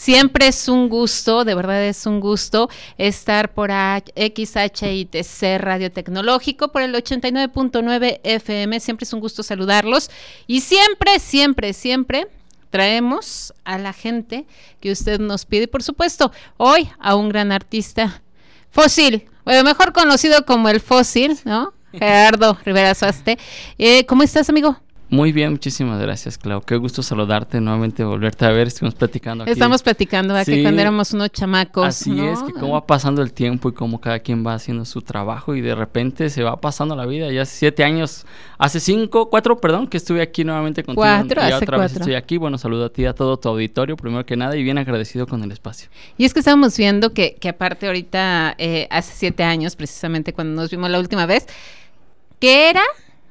Siempre es un gusto, de verdad es un gusto estar por XHITC Radio Tecnológico, por el 89.9 FM. Siempre es un gusto saludarlos. Y siempre, siempre, siempre traemos a la gente que usted nos pide. Por supuesto, hoy a un gran artista, Fósil, bueno, mejor conocido como el Fósil, ¿no? Gerardo Rivera Suaste. Eh, ¿Cómo estás, amigo? Muy bien, muchísimas gracias, Clau. Qué gusto saludarte nuevamente, volverte a ver. Estuvimos platicando aquí. Estamos platicando aquí cuando éramos unos chamacos. Así es, que cómo va pasando el tiempo y cómo cada quien va haciendo su trabajo y de repente se va pasando la vida. Ya hace siete años, hace cinco, cuatro, perdón, que estuve aquí nuevamente contigo. Cuatro, y hace otra vez estoy aquí. Bueno, saludo a ti, a todo tu auditorio, primero que nada, y bien agradecido con el espacio. Y es que estábamos viendo que, que aparte ahorita, eh, hace siete años, precisamente cuando nos vimos la última vez, que era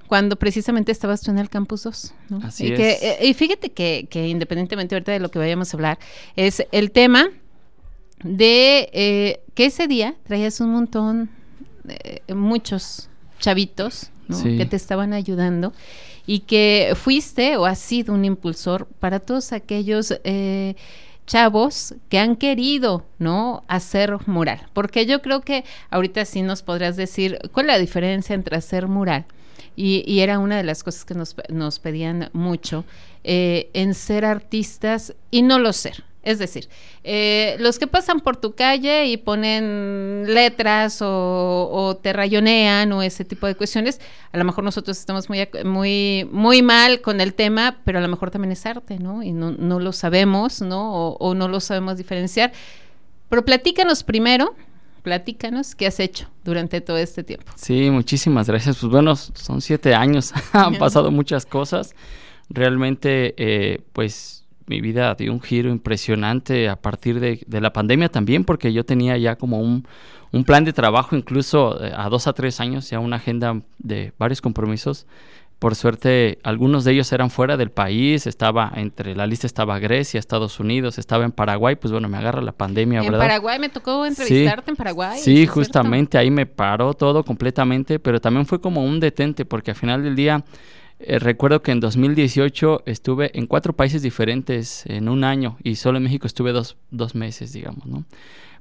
cuando precisamente estabas tú en el Campus 2. ¿no? Así y es. Que, eh, y fíjate que, que, independientemente ahorita de lo que vayamos a hablar, es el tema de eh, que ese día traías un montón, eh, muchos chavitos ¿no? Sí. que te estaban ayudando y que fuiste o has sido un impulsor para todos aquellos eh, chavos que han querido, ¿no? Hacer mural. Porque yo creo que ahorita sí nos podrás decir cuál es la diferencia entre hacer mural. Y, y era una de las cosas que nos, nos pedían mucho, eh, en ser artistas y no lo ser. Es decir, eh, los que pasan por tu calle y ponen letras o, te rayonean o ese tipo de cuestiones, a lo mejor nosotros estamos muy, muy, muy mal con el tema, pero a lo mejor también es arte, ¿no? Y no, no lo sabemos, ¿no? O, o, no lo sabemos diferenciar. Pero platícanos primero, platícanos qué has hecho durante todo este tiempo. Sí, muchísimas gracias. Pues bueno, son siete años, han pasado muchas cosas. Realmente, eh, pues mi vida dio un giro impresionante a partir de, de, la pandemia también, porque yo tenía ya como un, un plan de trabajo, incluso eh, a dos a tres años, ya una agenda de varios compromisos. Por suerte, algunos de ellos eran fuera del país, estaba entre la lista estaba Grecia, Estados Unidos, estaba en Paraguay, pues bueno, me agarra la pandemia, ¿verdad? En Paraguay me tocó entrevistarte sí, en Paraguay. Sí, justamente ahí me paró todo completamente, pero también fue como un detente, porque al final del día eh, recuerdo que en 2018 estuve en cuatro países diferentes en un año y solo en México estuve dos, dos meses, digamos, ¿no?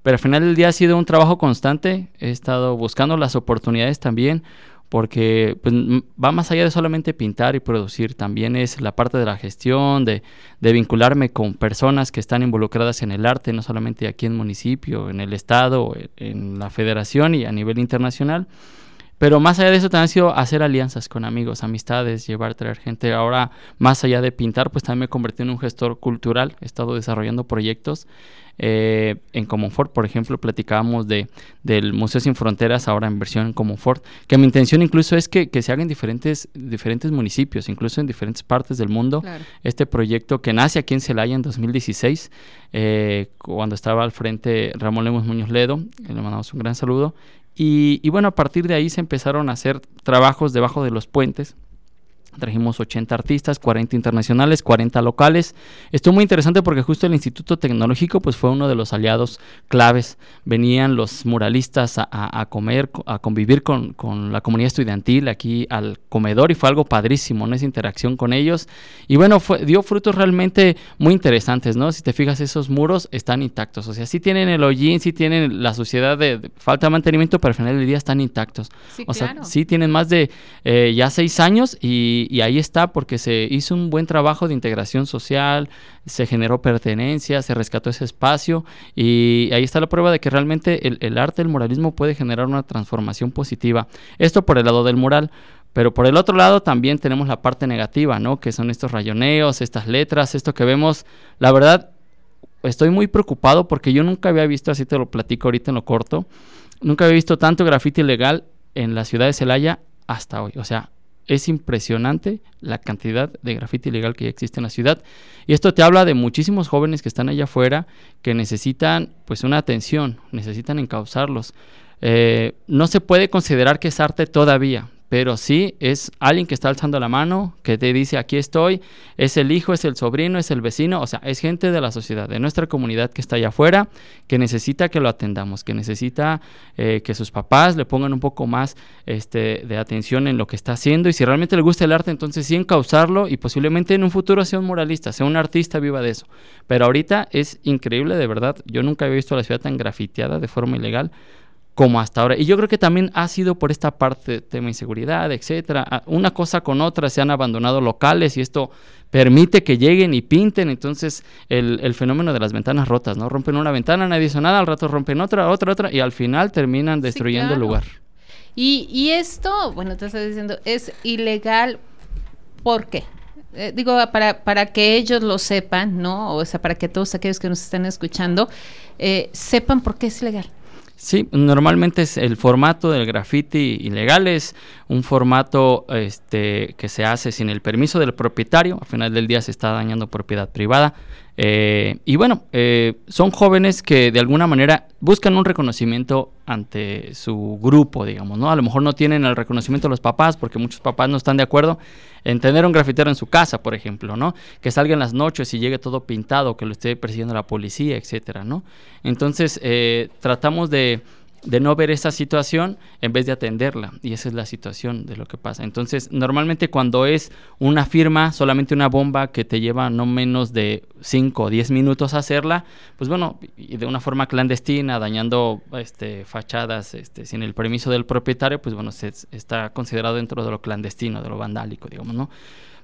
Pero al final del día ha sido un trabajo constante, he estado buscando las oportunidades también, porque pues, va más allá de solamente pintar y producir, también es la parte de la gestión, de, de, vincularme con personas que están involucradas en el arte, no solamente aquí en el municipio, en el estado, en la federación y a nivel internacional. Pero más allá de eso también ha sido hacer alianzas con amigos, amistades, llevar, traer gente. Ahora, más allá de pintar, pues también me convertí en un gestor cultural. He estado desarrollando proyectos. Eh, en Comonfort, por ejemplo, platicábamos de, del Museo Sin Fronteras, ahora en versión en Comonfort, que mi intención incluso es que, que se haga en diferentes, diferentes municipios, incluso en diferentes partes del mundo. Claro. Este proyecto que nace aquí en Celaya en 2016, eh, cuando estaba al frente Ramón Lemos Muñoz Ledo, le mandamos un gran saludo. Y, y, bueno, a partir de ahí se empezaron a hacer trabajos debajo de los puentes. Trajimos 80 artistas, 40 internacionales, 40 locales. Estuvo muy interesante porque justo el Instituto Tecnológico pues fue uno de los aliados claves. Venían los muralistas a, comer, a convivir con, con, la comunidad estudiantil aquí al comedor y fue algo padrísimo, ¿no? Esa interacción con ellos. Y bueno, fue, dio frutos realmente muy interesantes, ¿no? Si te fijas, esos muros están intactos. O sea, sí tienen el hollín, sí tienen la suciedad de, de falta de mantenimiento, pero al final del día están intactos. Sí, o claro. sea, sí tienen más de eh, ya seis años y, y, ahí está porque se hizo un buen trabajo de integración social, se generó pertenencia, se rescató ese espacio y ahí está la prueba de que realmente el, arte, el muralismo puede generar una transformación positiva. Esto por el lado del mural. Pero por el otro lado también tenemos la parte negativa, ¿no? Que son estos rayoneos, estas letras, esto que vemos. La verdad, estoy muy preocupado porque yo nunca había visto, así te lo platico ahorita en lo corto, nunca había visto tanto grafiti ilegal en la ciudad de Celaya hasta hoy. O sea, es impresionante la cantidad de grafiti ilegal que ya existe en la ciudad. Y esto te habla de muchísimos jóvenes que están allá afuera que necesitan pues una atención, necesitan encauzarlos. Eh, no se puede considerar que es arte todavía, pero sí es alguien que está alzando la mano, que te dice aquí estoy, es el hijo, es el sobrino, es el vecino, o sea, es gente de la sociedad, de nuestra comunidad que está allá afuera, que necesita que lo atendamos, que necesita eh, que sus papás le pongan un poco más este, de atención en lo que está haciendo y si realmente le gusta el arte, entonces sí encauzarlo y posiblemente en un futuro sea un muralista, sea un artista viva de eso. Pero ahorita es increíble, de verdad, yo nunca había visto la ciudad tan grafiteada de forma ilegal como hasta ahora. Y yo creo que también ha sido por esta parte, tema inseguridad, etcétera. Ah, una cosa con otra se han abandonado locales y esto permite que lleguen y pinten. Entonces, el, fenómeno de las ventanas rotas, ¿no? Rompen una ventana, nadie hizo nada, al rato rompen otra, otra, otra, y al final terminan destruyendo el lugar. Y, y esto, bueno, te estás diciendo, es ilegal, ¿por qué? Eh, digo, para, para que ellos lo sepan, ¿no? O sea, para que todos aquellos que nos están escuchando eh, sepan por qué es ilegal. Sí, normalmente es el formato del graffiti ilegal es un formato este, que se hace sin el permiso del propietario. Al final del día se está dañando propiedad privada. Eh, y bueno, eh, son jóvenes que de alguna manera buscan un reconocimiento ante su grupo, digamos, ¿no? A lo mejor no tienen el reconocimiento de los papás, porque muchos papás no están de acuerdo en tener un grafitero en su casa, por ejemplo, ¿no? Que salga en las noches y llegue todo pintado, que lo esté persiguiendo la policía, etcétera, ¿no? Entonces, eh, tratamos de de no ver esa situación en vez de atenderla. Y esa es la situación de lo que pasa. Entonces, normalmente cuando es una firma, solamente una bomba que te lleva no menos de 5 o 10 minutos hacerla, pues bueno, y de una forma clandestina, dañando este, fachadas este, sin el permiso del propietario, pues bueno, se, está considerado dentro de lo clandestino, de lo vandálico, digamos, ¿no?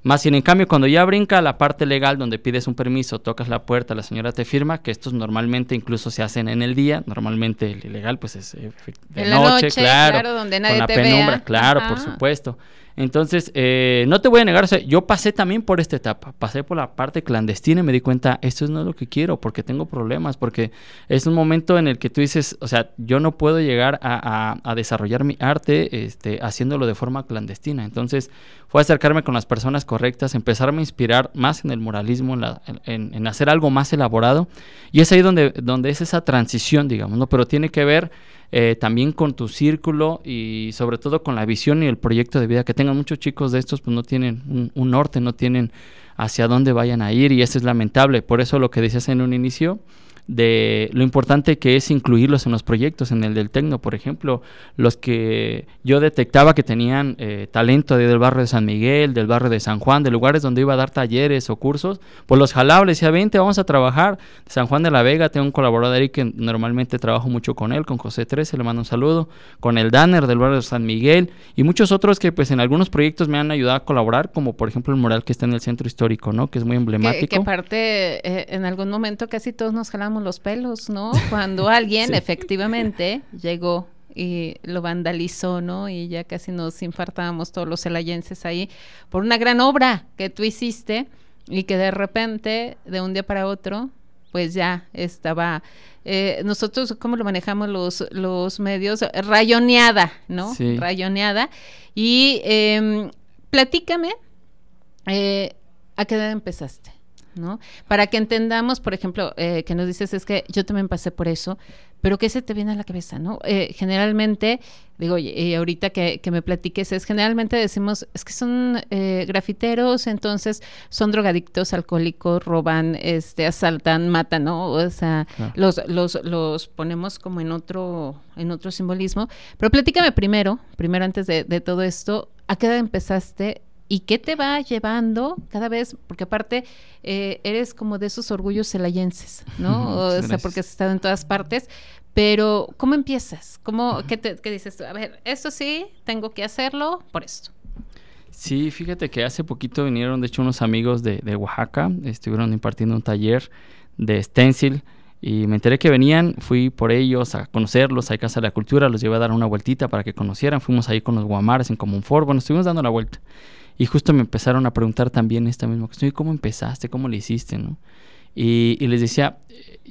Más sin en cambio, cuando ya brinca la parte legal donde pides un permiso, tocas la puerta, la señora te firma, que estos normalmente incluso se hacen en el día, normalmente el ilegal pues es eh, de noche, claro, donde nadie con la penumbra, claro, por supuesto. Entonces, eh, no te voy a negar, yo pasé también por esta etapa, pasé por la parte clandestina y me di cuenta, esto no es lo que quiero, porque tengo problemas, porque es un momento en el que tú dices, o sea, yo no puedo llegar a, desarrollar mi arte este, haciéndolo de forma clandestina. Entonces, fue acercarme con las personas correctas, empezarme a inspirar más en el moralismo, en, hacer algo más elaborado, y es ahí donde es esa transición, digamos, ¿no? Pero tiene que ver eh, también con tu círculo y sobre todo con la visión y el proyecto de vida que tengan muchos chicos de estos, pues no tienen un norte, no tienen hacia dónde vayan a ir y eso es lamentable. Por eso lo que decías en un inicio, de lo importante que es incluirlos en los proyectos, en el del Tecno, por ejemplo, los que yo detectaba que tenían eh, talento del barrio de San Miguel, del barrio de San Juan, de lugares donde iba a dar talleres o cursos, pues los jalaba, les decía, vente, vamos a trabajar. De San Juan de la Vega tengo un colaborador ahí que normalmente trabajo mucho con él, con José 13, le mando un saludo, con el Danner del barrio de San Miguel y muchos otros que pues en algunos proyectos me han ayudado a colaborar, como por ejemplo el mural que está en el centro histórico, ¿no? Que es muy emblemático. Que, aparte eh, en algún momento casi todos nos jalamos los pelos, ¿no? Cuando alguien efectivamente llegó y lo vandalizó, ¿no? Y ya casi nos infartábamos todos los celayenses ahí por una gran obra que tú hiciste y que de repente, de un día para otro, pues ya estaba, eh, nosotros, ¿cómo lo manejamos los, los medios? Rayoneada, ¿no? Rayoneada. Y eh, platícame, eh, ¿a qué edad empezaste? ¿No? Para que entendamos, por ejemplo, eh, que nos dices es que yo también pasé por eso, pero ¿qué se te viene a la cabeza, no? Eh, generalmente, digo, y ahorita que, me platiques, es generalmente decimos, es que son eh, grafiteros, entonces son drogadictos, alcohólicos, roban, este, asaltan, matan, ¿no? O sea, los, los, los ponemos como en otro, en otro simbolismo. Pero platícame primero, primero antes de, de todo esto, ¿a qué edad empezaste y qué te va llevando cada vez, porque aparte eh, eres como de esos orgullos celayenses, ¿no? o sea, porque has estado en todas partes, pero ¿cómo empiezas? ¿Cómo, qué, te, qué dices tú? A ver, esto sí, tengo que hacerlo por esto. Sí, fíjate que hace poquito vinieron, de hecho, unos amigos de, de Oaxaca, estuvieron impartiendo un taller de stencil y me enteré que venían, fui por ellos a conocerlos a Casa de la Cultura, los llevé a dar una vueltita para que conocieran, fuimos ahí con los guamares en Comunfort, bueno, estuvimos dando la vuelta. Y justo me empezaron a preguntar también esta misma cuestión, ¿cómo empezaste? ¿Cómo le hiciste? ¿no? Y, y les decía,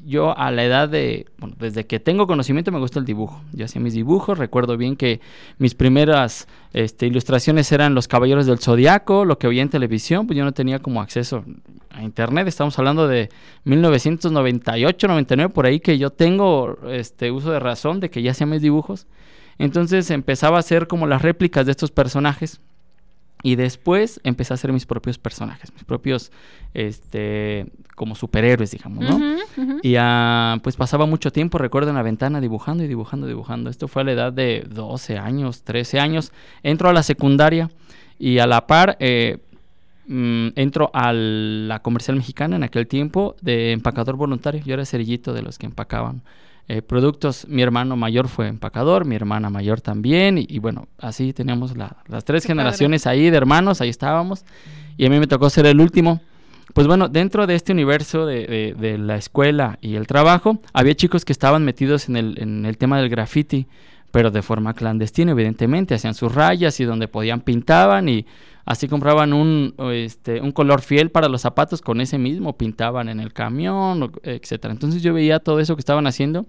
yo a la edad de, bueno, desde que tengo conocimiento me gusta el dibujo. Yo hacía mis dibujos, recuerdo bien que mis primeras este, ilustraciones eran los Caballeros del Zodiaco, lo que veía en televisión, pues yo no tenía como acceso a internet, estamos hablando de 1998, 99, por ahí que yo tengo este uso de razón de que ya hacía mis dibujos. Entonces empezaba a hacer como las réplicas de estos personajes y después empecé a hacer mis propios personajes, mis propios, este, como superhéroes, digamos, ¿no? Y uh, pues pasaba mucho tiempo, recuerdo, en la ventana dibujando y dibujando, dibujando. Esto fue a la edad de 12 años, 13 años. Entro a la secundaria y a la par eh, mm, entro a la comercial mexicana en aquel tiempo de empacador voluntario. Yo era cerillito de los que empacaban eh, productos. Mi hermano mayor fue empacador, mi hermana mayor también, y, bueno, así teníamos las tres generaciones ahí de hermanos, ahí estábamos, y a mí me tocó ser el último. Pues bueno, dentro de este universo de, de, la escuela y el trabajo, había chicos que estaban metidos en el, en el tema del graffiti, pero de forma clandestina, evidentemente, hacían sus rayas y donde podían pintaban y Así compraban un, este, un color fiel para los zapatos, con ese mismo pintaban en el camión, etcétera. Entonces yo veía todo eso que estaban haciendo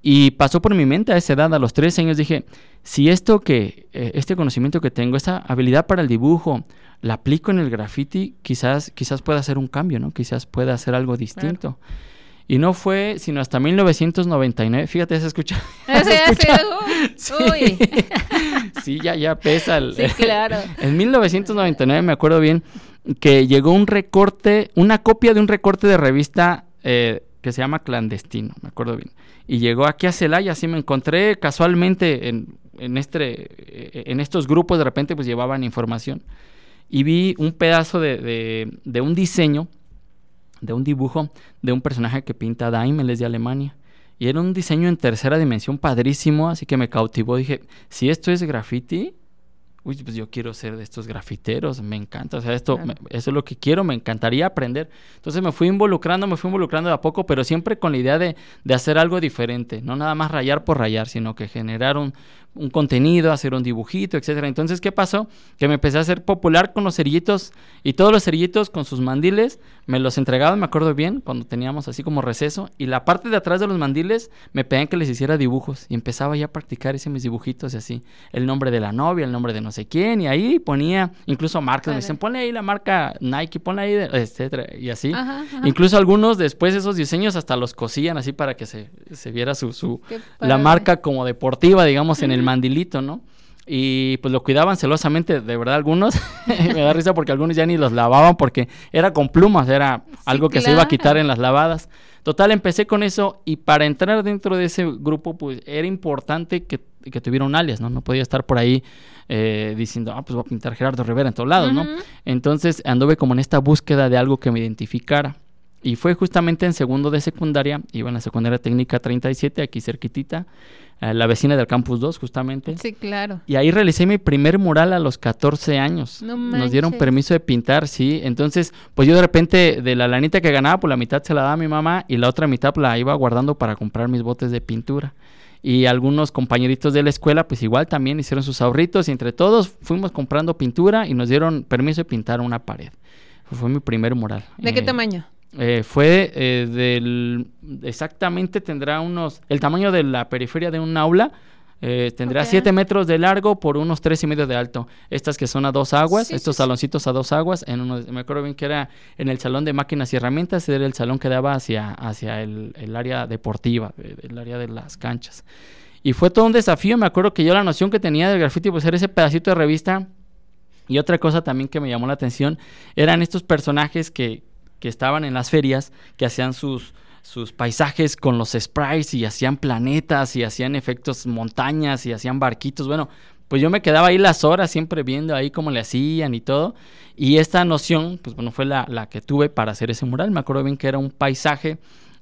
y pasó por mi mente a esa edad, a los tres años, dije, si esto que, eh, este conocimiento que tengo, esta habilidad para el dibujo, la aplico en el graffiti, quizás, quizás pueda hacer un cambio, ¿no? Quizás pueda hacer algo distinto. Y no fue sino hasta 1999. Fíjate, se escucha. ¿Se escucha? Sí. Uy. sí, ya, ya pesa. El, sí, claro. En 1999 me acuerdo bien que llegó un recorte, una copia de un recorte de revista eh, que se llama Clandestino, me acuerdo bien. Y llegó aquí a Celaya, así me encontré casualmente en, en, este, eh, en estos grupos, de repente pues llevaban información. Y vi un pedazo de, de, de un diseño de un dibujo de un personaje que pinta Daimel, es de Alemania. Y era un diseño en tercera dimensión padrísimo, así que me cautivó. Dije, si esto es graffiti, uy, pues yo quiero ser de estos grafiteros, me encanta. O sea, esto, eso es lo que quiero, me encantaría aprender. Entonces me fui involucrando, me fui involucrando de a poco, pero siempre con la idea de, de hacer algo diferente. No nada más rayar por rayar, sino que generar un, un contenido, hacer un dibujito, etcétera. Entonces, ¿qué pasó? Que me empecé a hacer popular con los cerillitos y todos los cerillitos con sus mandiles me los entregaban, me acuerdo bien, cuando teníamos así como receso y la parte de atrás de los mandiles me pedían que les hiciera dibujos y empezaba ya a practicar ese mis dibujitos y así, el nombre de la novia, el nombre de no sé quién y ahí ponía incluso marcas, me dicen, ponle ahí la marca Nike, ponle ahí, etcétera, y así. Incluso algunos después esos diseños hasta los cosían así para que se, se viera su, su la marca como deportiva, digamos, en el mandilito, ¿no? Y pues lo cuidaban celosamente, de verdad, algunos. me da risa porque algunos ya ni los lavaban porque era con plumas, era algo que se iba a quitar en las lavadas. Total, empecé con eso y para entrar dentro de ese grupo, pues era importante que, que tuviera un alias, ¿no? No podía estar por ahí eh, diciendo, ah, pues voy a pintar Gerardo Rivera en todos lados, ¿no? Entonces anduve como en esta búsqueda de algo que me identificara. Y fue justamente en segundo de secundaria, iba en la secundaria técnica 37, aquí cerquitita, la vecina del campus 2 justamente. Sí, claro. Y ahí realicé mi primer mural a los 14 años. Nos dieron permiso de pintar, sí. Entonces, pues yo de repente de la lanita que ganaba, pues la mitad se la daba a mi mamá y la otra mitad la iba guardando para comprar mis botes de pintura. Y algunos compañeritos de la escuela, pues igual también hicieron sus ahorritos y entre todos fuimos comprando pintura y nos dieron permiso de pintar una pared. Fue mi primer mural. ¿De qué eh, tamaño? Eh, fue eh, del exactamente tendrá unos el tamaño de la periferia de un aula eh, tendrá 7 metros de largo por unos tres y medio de alto. Estas que son a dos aguas estos saloncitos a dos aguas en uno me acuerdo bien que era en el salón de máquinas y herramientas era el salón que daba hacia hacia el, el área deportiva el área de las canchas. Y fue todo un desafío me acuerdo que yo la noción que tenía del graffiti pues era ese pedacito de revista. Y otra cosa también que me llamó la atención eran estos personajes que, que estaban en las ferias, que hacían sus, sus paisajes con los sprites y hacían planetas y hacían efectos montañas y hacían barquitos. Bueno, pues yo me quedaba ahí las horas siempre viendo ahí cómo le hacían y todo. Y esta noción, pues bueno, fue la, la que tuve para hacer ese mural. Me acuerdo bien que era un paisaje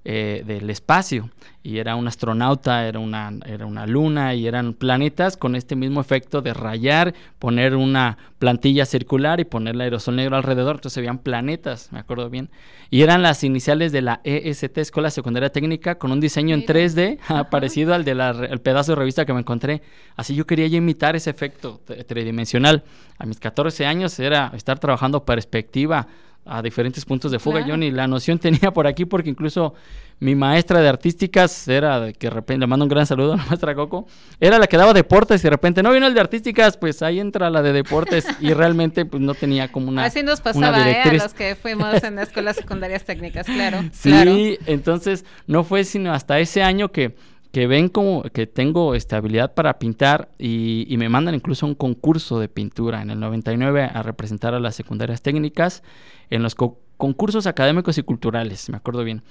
eh, del espacio y era un astronauta, era una, era una luna y eran planetas con este mismo efecto de rayar, poner una plantilla circular y ponerle aerosol negro alrededor, entonces se veían planetas, me acuerdo bien. Y eran las iniciales de la EST, Escuela Secundaria Técnica, con un diseño en 3D parecido al del pedazo de revista que me encontré. Así yo quería imitar ese efecto tridimensional. A mis 14 años era estar trabajando perspectiva, a diferentes puntos de fuga. Yo ni la noción tenía por aquí porque incluso mi maestra de artísticas era de que de repente le mando un gran saludo a la maestra Coco, era la que daba deportes y de repente no vino el de artísticas, pues ahí entra la de deportes y realmente pues no tenía como una Así nos pasaba ¿eh? a los que fuimos en escuelas secundarias técnicas, claro. Sí, entonces no fue sino hasta ese año que que ven como que tengo estabilidad para pintar y, me mandan incluso a un concurso de pintura en el 99 a representar a las secundarias técnicas en los concursos académicos y culturales, me acuerdo bien.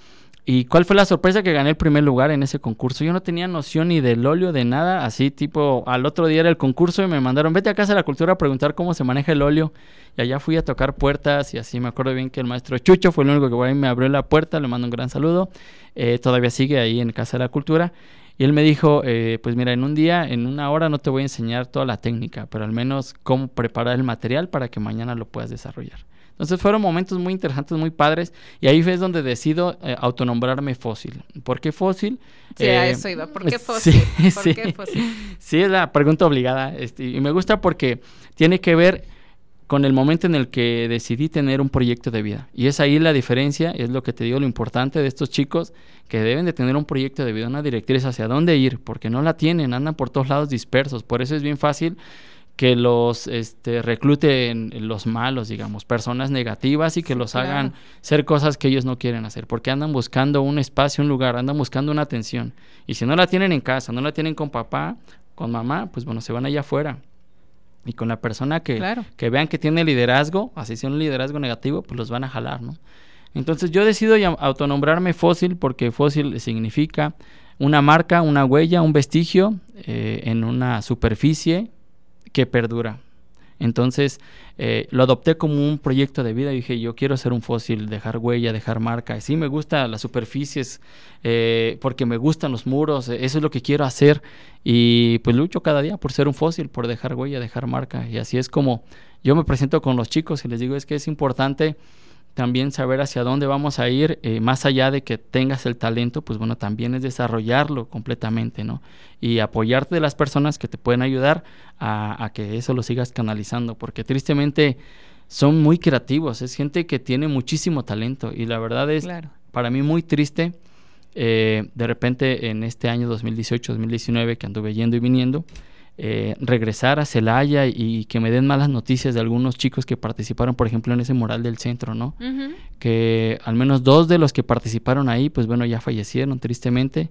¿Y cuál fue la sorpresa que gané el primer lugar en ese concurso? Yo no tenía noción ni del óleo, de nada, así tipo, al otro día era el concurso y me mandaron, vete a casa de la cultura a preguntar cómo se maneja el óleo. Y allá fui a tocar puertas y así me acuerdo bien que el maestro Chucho fue el único que me abrió la puerta, le mando un gran saludo. Eh, todavía sigue ahí en Casa de la Cultura. Y él me dijo, eh, pues mira, en un día, en una hora no te voy a enseñar toda la técnica, pero al menos cómo preparar el material para que mañana lo puedas desarrollar. Entonces fueron momentos muy interesantes, muy padres, y ahí es donde decido eh, autonombrarme fósil. ¿Por qué fósil? Sí, a eh, eso iba. ¿Por qué fósil? Sí, ¿Por qué fósil? sí, es la pregunta obligada. Este, y me gusta porque tiene que ver con el momento en el que decidí tener un proyecto de vida. Y es ahí la diferencia, es lo que te digo, lo importante de estos chicos que deben de tener un proyecto de vida, una directriz hacia dónde ir, porque no la tienen, andan por todos lados dispersos. Por eso es bien fácil que los este, recluten los malos, digamos, personas negativas y que los hagan ser cosas que ellos no quieren hacer, porque andan buscando un espacio, un lugar, andan buscando una atención. Y si no la tienen en casa, no la tienen con papá, con mamá, pues bueno, se van allá afuera. Y con la persona que, que vean que tiene liderazgo, así sea un liderazgo negativo, pues los van a jalar, ¿no? Entonces yo decido autonombrarme fósil porque fósil significa una marca, una huella, un vestigio eh, en una superficie que perdura. Entonces eh, lo adopté como un proyecto de vida y dije, yo quiero ser un fósil, dejar huella, dejar marca. Sí, me gustan las superficies eh, porque me gustan los muros, eh, eso es lo que quiero hacer y pues lucho cada día por ser un fósil, por dejar huella, dejar marca. Y así es como yo me presento con los chicos y les digo, es que es importante también saber hacia dónde vamos a ir, eh, más allá de que tengas el talento, pues bueno, también es desarrollarlo completamente, ¿no? Y apoyarte de las personas que te pueden ayudar a, que eso lo sigas canalizando, porque tristemente son muy creativos, es gente que tiene muchísimo talento y la verdad es para mí muy triste. Eh, de repente en este año 2018-2019 que anduve yendo y viniendo, eh, regresar a Celaya y que me den malas noticias de algunos chicos que participaron, por ejemplo, en ese mural del centro, ¿no? Que al menos dos de los que participaron ahí, pues bueno, ya fallecieron tristemente.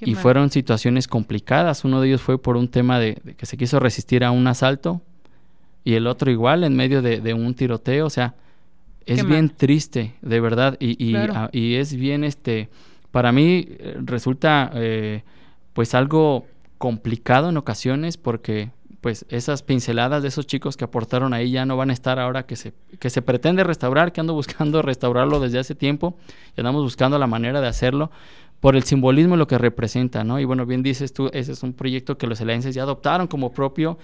y fueron situaciones complicadas. Uno de ellos fue por un tema de, que se quiso resistir a un asalto y el otro igual en medio de, un tiroteo. O sea, es bien triste, de verdad. Y, y, es bien, este, para mí eh, resulta eh, pues algo complicado en ocasiones porque pues esas pinceladas de esos chicos que aportaron ahí ya no van a estar ahora que se, que se pretende restaurar, que ando buscando restaurarlo desde hace tiempo y andamos buscando la manera de hacerlo por el simbolismo y lo que representa, ¿no? Y bueno, bien dices tú, ese es un proyecto que los elenses ya adoptaron como propio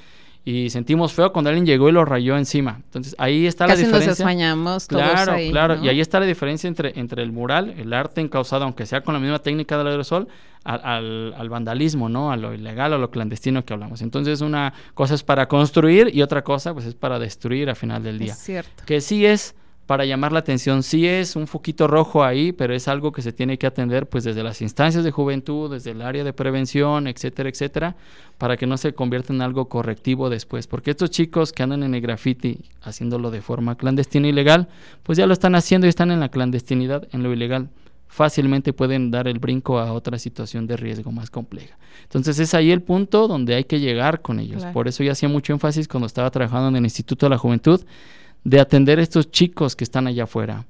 y sentimos feo cuando alguien llegó y lo rayó encima. Entonces ahí está la diferencia. Nos desmañamos todos claro, ahí, claro. Y ahí está la diferencia entre, entre el mural, el arte encausado, aunque sea con la misma técnica del aerosol, al, al, vandalismo, ¿no? A lo ilegal, a lo clandestino que hablamos. Entonces una cosa es para construir y otra cosa pues es para destruir a final del día. Es cierto. Que sí es para llamar la atención. Sí es un foquito rojo ahí, pero es algo que se tiene que atender pues desde las instancias de juventud, desde el área de prevención, etcétera, etcétera, para que no se convierta en algo correctivo después. Porque estos chicos que andan en el graffiti haciéndolo de forma clandestina y legal, pues ya lo están haciendo y están en la clandestinidad, en lo ilegal. Fácilmente pueden dar el brinco a otra situación de riesgo más compleja. Entonces es ahí el punto donde hay que llegar con ellos. Por eso yo hacía mucho énfasis cuando estaba trabajando en el Instituto de la Juventud de atender a estos chicos que están allá afuera.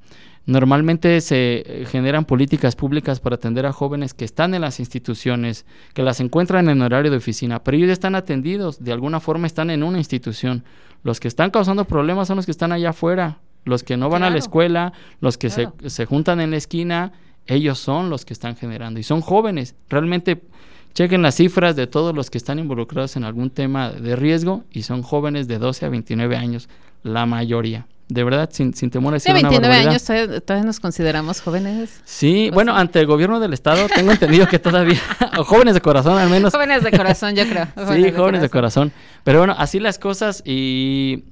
Normalmente se eh, generan políticas públicas para atender a jóvenes que están en las instituciones, que las encuentran en horario de oficina, pero ellos están atendidos, de alguna forma están en una institución. Los que están causando problemas son los que están allá afuera, los que no van a la escuela, los que se, se juntan en la esquina, ellos son los que están generando y son jóvenes. Realmente chequen las cifras de todos los que están involucrados en algún tema de riesgo y son jóvenes de 12 a 29 años la mayoría. De verdad, sin, sin temor a decir de 29 años todavía, nos consideramos jóvenes. Sí, bueno, ante el gobierno del estado tengo entendido que todavía, o jóvenes de corazón al menos. Jóvenes de corazón, yo creo. sí, jóvenes de corazón. Pero bueno, así las cosas y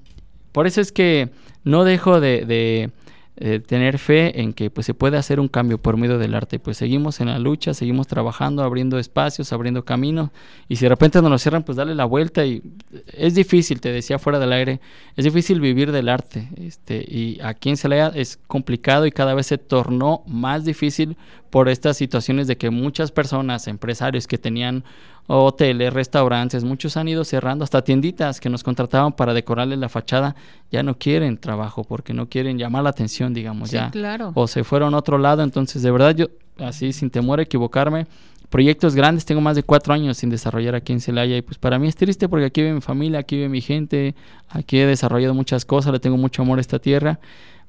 por eso es que no dejo de, eh, tener fe en que pues se puede hacer un cambio por medio del arte. Pues seguimos en la lucha, seguimos trabajando, abriendo espacios, abriendo caminos y si de repente nos lo cierran, pues dale la vuelta y es difícil, te decía fuera del aire, es difícil vivir del arte. Este, y aquí en Celaya es complicado y cada vez se tornó más difícil por estas situaciones de que muchas personas, empresarios que tenían hoteles, restaurantes, muchos han ido cerrando, hasta tienditas que nos contrataban para decorarle la fachada, ya no quieren trabajo porque no quieren llamar la atención, digamos, ya. Claro. O se fueron a otro lado, entonces de verdad yo, así sin temor a equivocarme, proyectos grandes, tengo más de cuatro años sin desarrollar aquí en Celaya y pues para mí es triste porque aquí vive mi familia, aquí vive mi gente, aquí he desarrollado muchas cosas, le tengo mucho amor a esta tierra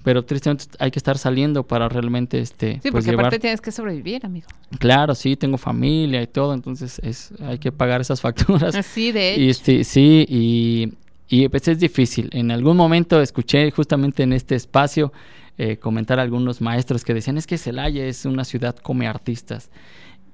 pero tristemente hay que estar saliendo para realmente este sí pues porque aparte tienes que sobrevivir amigo. Claro sí tengo familia y todo entonces es hay que pagar esas facturas. Sí de hecho. y este, sí y y pues es difícil. En algún momento escuché justamente en este espacio eh, comentar a algunos maestros que decían es que Celaya es una ciudad come artistas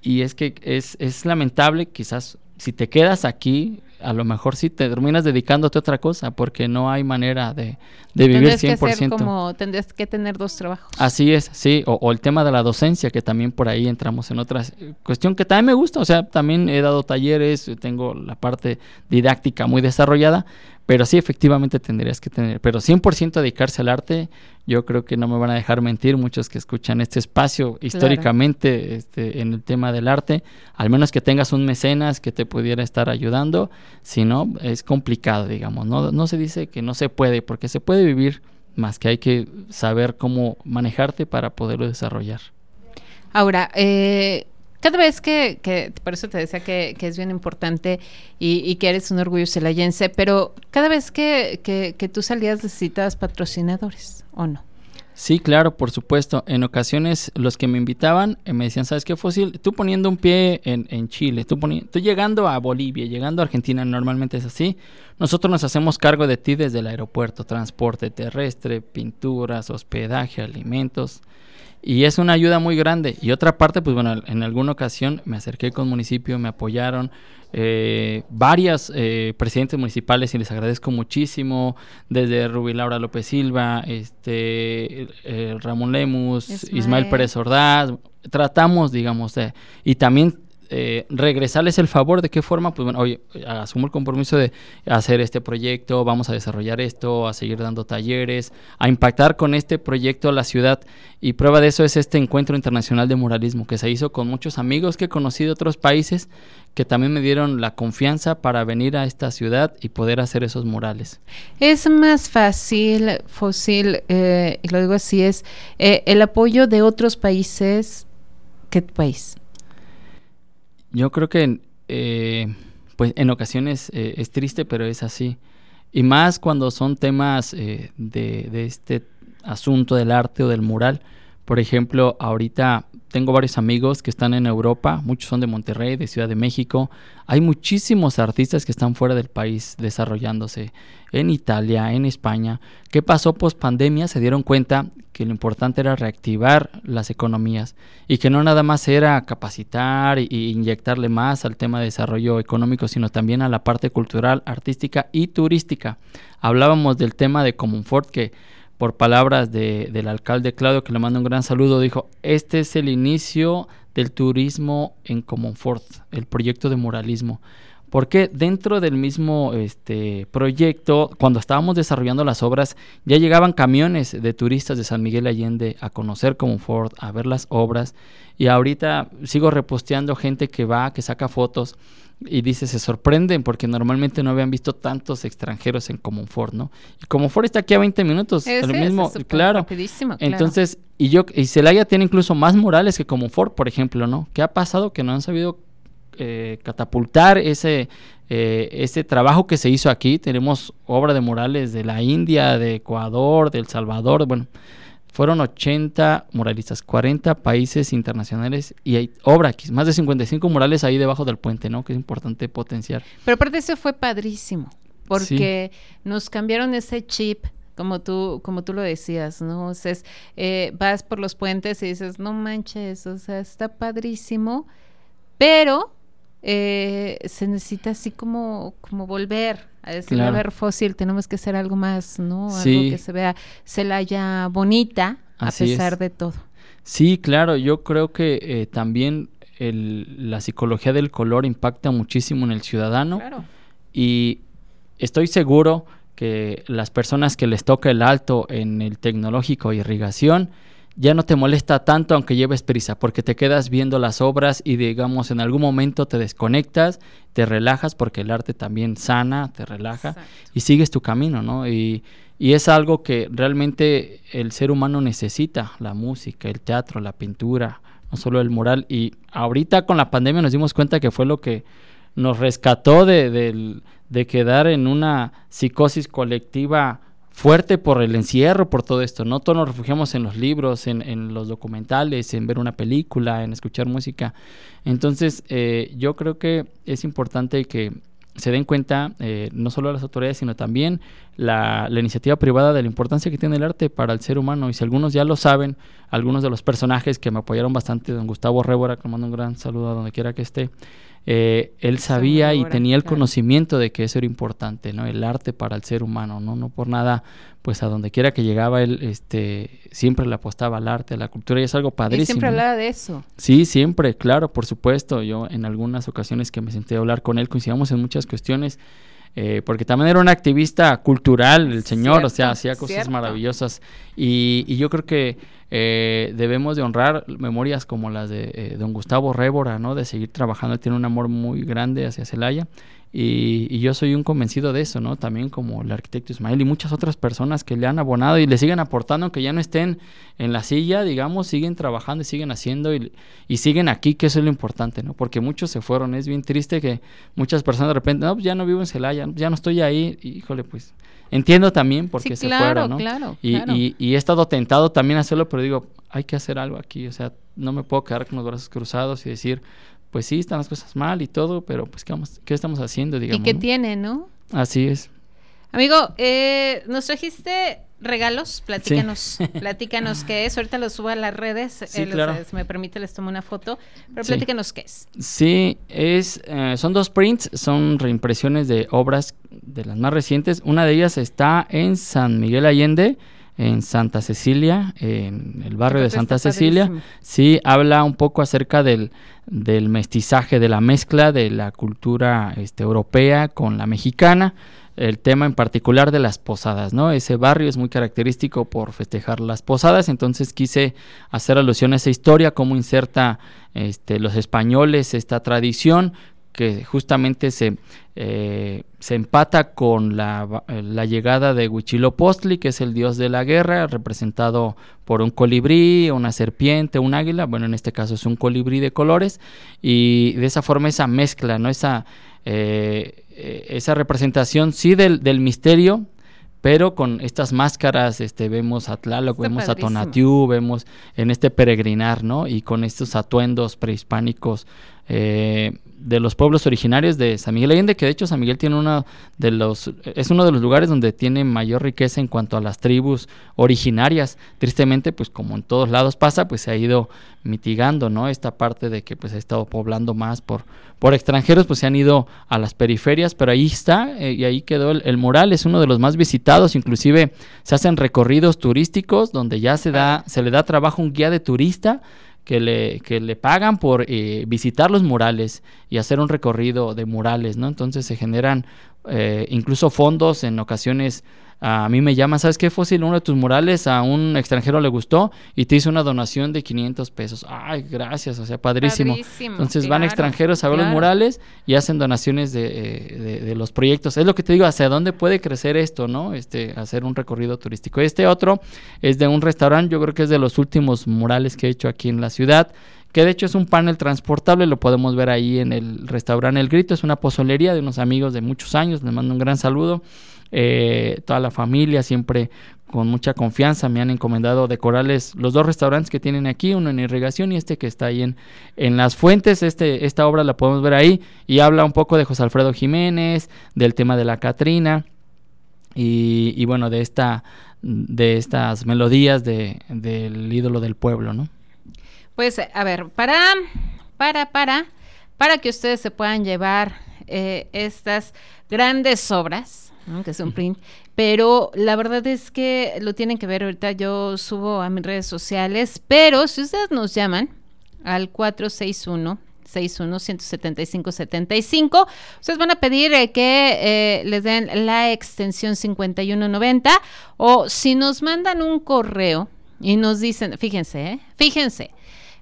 y es que es, es lamentable quizás si te quedas aquí a lo mejor sí te terminas dedicándote a otra cosa porque no hay manera de, de vivir 100%. Que como, tendrías que tener dos trabajos. Así es, sí, o, o, el tema de la docencia, que también por ahí entramos en otra cuestión que también me gusta, o sea, también he dado talleres, tengo la parte didáctica muy desarrollada, pero sí, efectivamente tendrías que tener, pero 100% dedicarse al arte, yo creo que no me van a dejar mentir muchos que escuchan este espacio históricamente este, en el tema del arte, al menos que tengas un mecenas que te pudiera estar ayudando, si no, es complicado, digamos, no, no se dice que no se puede, porque se puede vivir, más que hay que saber cómo manejarte para poderlo desarrollar. Ahora, eh, cada vez que, que, por eso te decía que, que es bien importante y, que eres un orgullo celayense, pero cada vez que, que, tú salías necesitabas patrocinadores, ¿o no? Sí, claro, por supuesto. En ocasiones los que me invitaban eh, me decían, ¿sabes qué, Fósil? Tú poniendo un pie en, en Chile, tú, tú llegando a Bolivia, llegando a Argentina, normalmente es así. Nosotros nos hacemos cargo de ti desde el aeropuerto, transporte terrestre, pinturas, hospedaje, alimentos. Y es una ayuda muy grande. Y otra parte, pues bueno, en alguna ocasión me acerqué con municipio, me apoyaron eh, varias eh, presidentes municipales y les agradezco muchísimo, desde Rubí Laura López Silva, este eh, Ramón Lemus, Ismael. Pérez Ordaz, tratamos, digamos, de, y también eh, regresarles el favor, ¿de qué forma? Pues bueno, oye, asumo el compromiso de hacer este proyecto, vamos a desarrollar esto, a seguir dando talleres, a impactar con este proyecto a la ciudad. Y prueba de eso es este encuentro internacional de muralismo que se hizo con muchos amigos que conocí de otros países que también me dieron la confianza para venir a esta ciudad y poder hacer esos murales. Es más fácil, fósil, eh, y lo digo así, es eh, el apoyo de otros países que tu país. Yo creo que eh, pues en ocasiones eh, es triste, pero es así. Y más cuando son temas eh, de, de, este asunto del arte o del mural. Por ejemplo, ahorita tengo varios amigos que están en Europa, muchos son de Monterrey, de Ciudad de México. Hay muchísimos artistas que están fuera del país desarrollándose en Italia, en España. ¿Qué pasó post pandemia? Se dieron cuenta que lo importante era reactivar las economías y que no nada más era capacitar e inyectarle más al tema de desarrollo económico, sino también a la parte cultural, artística y turística. Hablábamos del tema de Comunfort que por palabras de, del alcalde Claudio, que le manda un gran saludo, dijo, este es el inicio del turismo en Comonfort, el proyecto de muralismo. Porque dentro del mismo este, proyecto, cuando estábamos desarrollando las obras, ya llegaban camiones de turistas de San Miguel Allende a conocer Comonfort, a ver las obras. Y ahorita sigo reposteando gente que va, que saca fotos y dice, se sorprenden porque normalmente no habían visto tantos extranjeros en Comonfort, ¿no? Y Comonfort está aquí a 20 minutos, es, el mismo, claro. claro. Entonces, y yo y Celaya tiene incluso más murales que Comonfort, por ejemplo, ¿no? ¿Qué ha pasado que no han sabido eh, catapultar ese eh, ese trabajo que se hizo aquí? Tenemos obra de murales de la India, de Ecuador, de El Salvador, bueno, fueron 80 muralistas, 40 países internacionales y hay obra aquí, más de 55 murales ahí debajo del puente, ¿no? Que es importante potenciar. Pero aparte eso fue padrísimo, porque nos cambiaron ese chip como tú, como tú lo decías, ¿no? O sea, eh, vas por los puentes y dices, no manches, o sea, está padrísimo, pero eh, se necesita así como, como volver a decir, a ver, fósil, tenemos que hacer algo más, ¿no? Algo que se vea Celaya bonita a pesar de todo. Sí, claro, yo creo que eh, también el, la psicología del color impacta muchísimo en el ciudadano claro. y estoy seguro que las personas que les toca el alto en el tecnológico irrigación, ya no te molesta tanto aunque lleves prisa, porque te quedas viendo las obras y digamos en algún momento te desconectas, te relajas, porque el arte también sana, te relaja y sigues tu camino, ¿no? Y, y es algo que realmente el ser humano necesita, la música, el teatro, la pintura, no solo el mural. Y ahorita con la pandemia nos dimos cuenta que fue lo que nos rescató de, de quedar en una psicosis colectiva fuerte por el encierro, por todo esto, ¿no? Todos nos refugiamos en los libros, en, los documentales, en ver una película, en escuchar música. Entonces, eh, yo creo que es importante que se den cuenta, eh, no solo las autoridades, sino también la, iniciativa privada de la importancia que tiene el arte para el ser humano. Y si algunos ya lo saben, algunos de los personajes que me apoyaron bastante, don Gustavo Révora, que mando un gran saludo a donde quiera que esté, eh, él sabía y tenía el conocimiento de que eso era importante, ¿no? El arte para el ser humano, ¿no? No por nada, pues a donde quiera que llegaba él, este, siempre le apostaba al arte, a la cultura y es algo padrísimo. Y siempre hablaba de eso. Sí, siempre, claro, por supuesto. Yo en algunas ocasiones que me senté a hablar con él coincidíamos en muchas cuestiones eh, porque también era un activista cultural el señor, o sea, hacía cosas maravillosas. Y, yo creo que eh, debemos de honrar memorias como las de eh, don Gustavo Révora, ¿no? De seguir trabajando, tiene un amor muy grande hacia Celaya y, yo soy un convencido de eso, ¿no? También como el arquitecto Ismael y muchas otras personas que le han abonado y le siguen aportando, que ya no estén en la silla, digamos, siguen trabajando y siguen haciendo y, siguen aquí, que eso es lo importante, ¿no? Porque muchos se fueron, es bien triste que muchas personas de repente, no, pues ya no vivo en Celaya, ya no estoy ahí, híjole, pues entiendo también porque se fueron, ¿no? Claro, y, claro. Y, y he estado tentado también a hacerlo, pero digo, hay que hacer algo aquí, o sea, no me puedo quedar con los brazos cruzados y decir, pues sí, están las cosas mal y todo, pero pues ¿qué, vamos, qué estamos haciendo, digamos? ¿Y qué tiene, no? Así es. Amigo, eh, nos trajiste regalos, platícanos, platícanos qué es, ahorita lo subo a las redes, sí, claro. si me permite les tomo una foto, pero platícanos qué es. Sí, es, eh, son dos prints, son reimpresiones de obras de las más recientes, una de ellas está en San Miguel Allende, en Santa Cecilia, en el barrio de Santa Cecilia. Sí, habla un poco acerca del, del, mestizaje, de la mezcla de la cultura este, europea con la mexicana. El tema en particular de las posadas, ¿no? Ese barrio es muy característico por festejar las posadas, entonces quise hacer alusión a esa historia, cómo inserta este, los españoles esta tradición que justamente se, eh, se empata con la, la, llegada de Huichilopostli, que es el dios de la guerra, representado por un colibrí, una serpiente, un águila, bueno, en este caso es un colibrí de colores, y de esa forma esa mezcla, ¿no? esa, eh, esa representación sí del, del misterio, pero con estas máscaras este vemos a Tlaloc, vemos a Tonatiuh, vemos en este peregrinar, ¿no? Y con estos atuendos prehispánicos eh, de los pueblos originarios de San Miguel Allende, que de hecho San Miguel tiene uno de los, es uno de los lugares donde tiene mayor riqueza en cuanto a las tribus originarias. Tristemente, pues como en todos lados pasa, pues se ha ido mitigando, ¿no? Esta parte de que pues ha estado poblando más por, por extranjeros, pues se han ido a las periferias, pero ahí está, eh, y ahí quedó el, el, mural, es uno de los más visitados, inclusive se hacen recorridos turísticos donde ya se da, se le da trabajo un guía de turista que le, que le pagan por eh, visitar los murales y hacer un recorrido de murales, ¿no? Entonces se generan eh, incluso fondos en ocasiones a mí me llaman, ¿sabes qué, Fósil? Uno de tus murales a un extranjero le gustó y te hizo una donación de 500 pesos. Ay, gracias, o sea, padrísimo. Entonces van extranjeros a ver los murales y hacen donaciones de, de, los proyectos. Es lo que te digo, hacia dónde puede crecer esto, ¿no? Este, hacer un recorrido turístico. Este otro es de un restaurante, yo creo que es de los últimos murales que he hecho aquí en la ciudad que de hecho es un panel transportable, lo podemos ver ahí en el restaurante El Grito, es una pozolería de unos amigos de muchos años, les mando un gran saludo. Eh, toda la familia siempre con mucha confianza me han encomendado decorarles los dos restaurantes que tienen aquí, uno en irrigación y este que está ahí en, en las fuentes. Este, esta obra la podemos ver ahí y habla un poco de José Alfredo Jiménez, del tema de la Catrina y, y bueno, de, esta, de estas melodías de, del ídolo del pueblo, ¿no? Pues a ver, para, para, para para que ustedes se puedan llevar eh, estas grandes obras, que es un print, pero la verdad es que lo tienen que ver ahorita, yo subo a mis redes sociales, pero si ustedes nos llaman al 461 61 175 75. Ustedes van a pedir eh, que eh, les den la extensión 5190 o si nos mandan un correo y nos dicen, fíjense, eh, fíjense,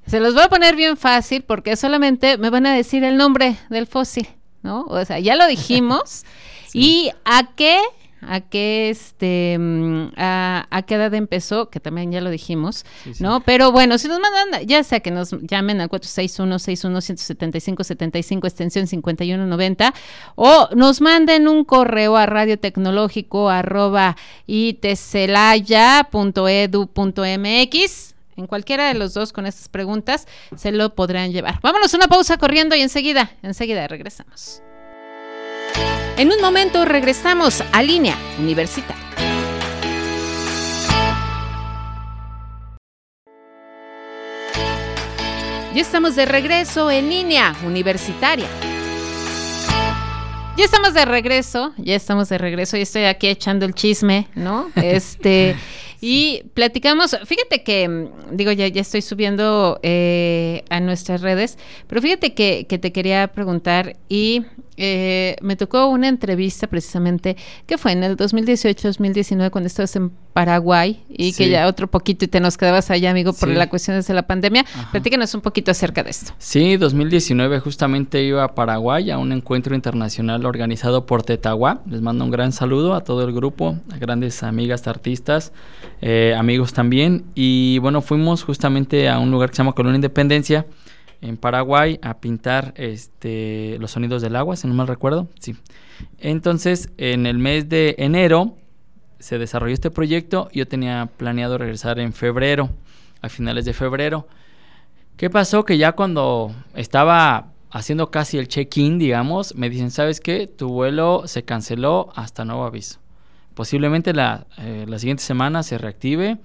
se los voy a poner bien fácil porque solamente me van a decir el nombre del fósil, ¿no? O sea, ya lo dijimos. ¿Y a qué a qué este mm, a, qué edad empezó, que también ya lo dijimos, ¿no? Pero bueno, si nos mandan, ya sea que nos llamen al 461-61-175-75, extensión 5190, o nos manden un correo a radiotecnológico arroba itcelaya.edu.mx. En cualquiera de los dos con estas preguntas se lo podrán llevar. Vámonos una pausa corriendo y enseguida, enseguida regresamos. En un momento regresamos a línea universitaria. Ya estamos de regreso en línea universitaria. Ya estamos de regreso, ya estamos de regreso y estoy aquí echando el chisme, ¿no? Este, y platicamos, fíjate que, mm, digo, ya, ya estoy subiendo eh, a nuestras redes, pero fíjate que, que te quería preguntar y eh, me tocó una entrevista precisamente que fue en el 2018-2019 cuando estabas en Paraguay y que ya otro poquito y te nos quedabas allá, amigo, por la cuestión de la pandemia. Platícanos un poquito acerca de esto. Sí, 2019 justamente iba a Paraguay a un encuentro internacional organizado por Tetagua. Les mando un gran saludo a todo el grupo, a grandes amigas artistas, eh, amigos también. Y bueno, fuimos justamente a un lugar que se llama Colonia Independencia en Paraguay a pintar este, los sonidos del agua, si no mal recuerdo. Sí. Entonces, en el mes de enero se desarrolló este proyecto. Yo tenía planeado regresar en febrero, a finales de febrero. ¿Qué pasó? Que ya cuando estaba haciendo casi el check-in, digamos, me dicen, ¿sabes qué? Tu vuelo se canceló hasta nuevo aviso. Posiblemente la, eh, la siguiente semana se reactive.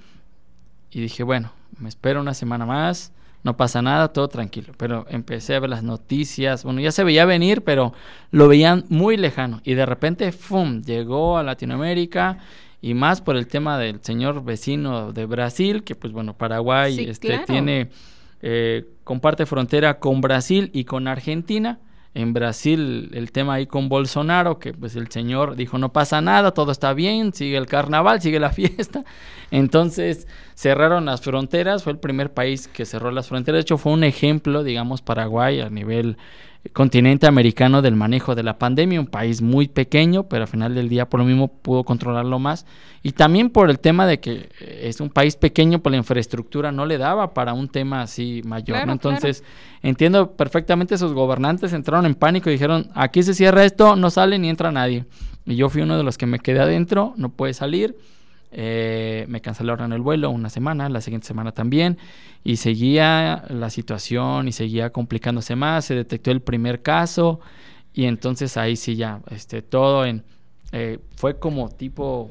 Y dije, bueno, me espero una semana más no pasa nada, todo tranquilo. Pero empecé a ver las noticias, bueno, ya se veía venir, pero lo veían muy lejano. Y de repente, ¡fum!, llegó a Latinoamérica y más por el tema del señor vecino de Brasil, que pues bueno, Paraguay este, tiene, eh, comparte frontera con Brasil y con Argentina. En Brasil el tema ahí con Bolsonaro, que pues el señor dijo no pasa nada, todo está bien, sigue el carnaval, sigue la fiesta. Entonces cerraron las fronteras, fue el primer país que cerró las fronteras. De hecho fue un ejemplo, digamos, Paraguay a nivel continente americano del manejo de la pandemia, un país muy pequeño, pero al final del día por lo mismo pudo controlarlo más. Y también por el tema de que eh, es un país pequeño, por la infraestructura no le daba para un tema así mayor. Entonces, entiendo perfectamente, sus gobernantes entraron en pánico y dijeron, aquí se cierra esto, no sale ni entra nadie. Y yo fui uno de los que me quedé adentro, no puede salir. Eh, me cancelaron el vuelo una semana, la siguiente semana también, y seguía la situación y seguía complicándose más. Se detectó el primer caso, y entonces ahí sí ya, este, todo en. Eh, fue como tipo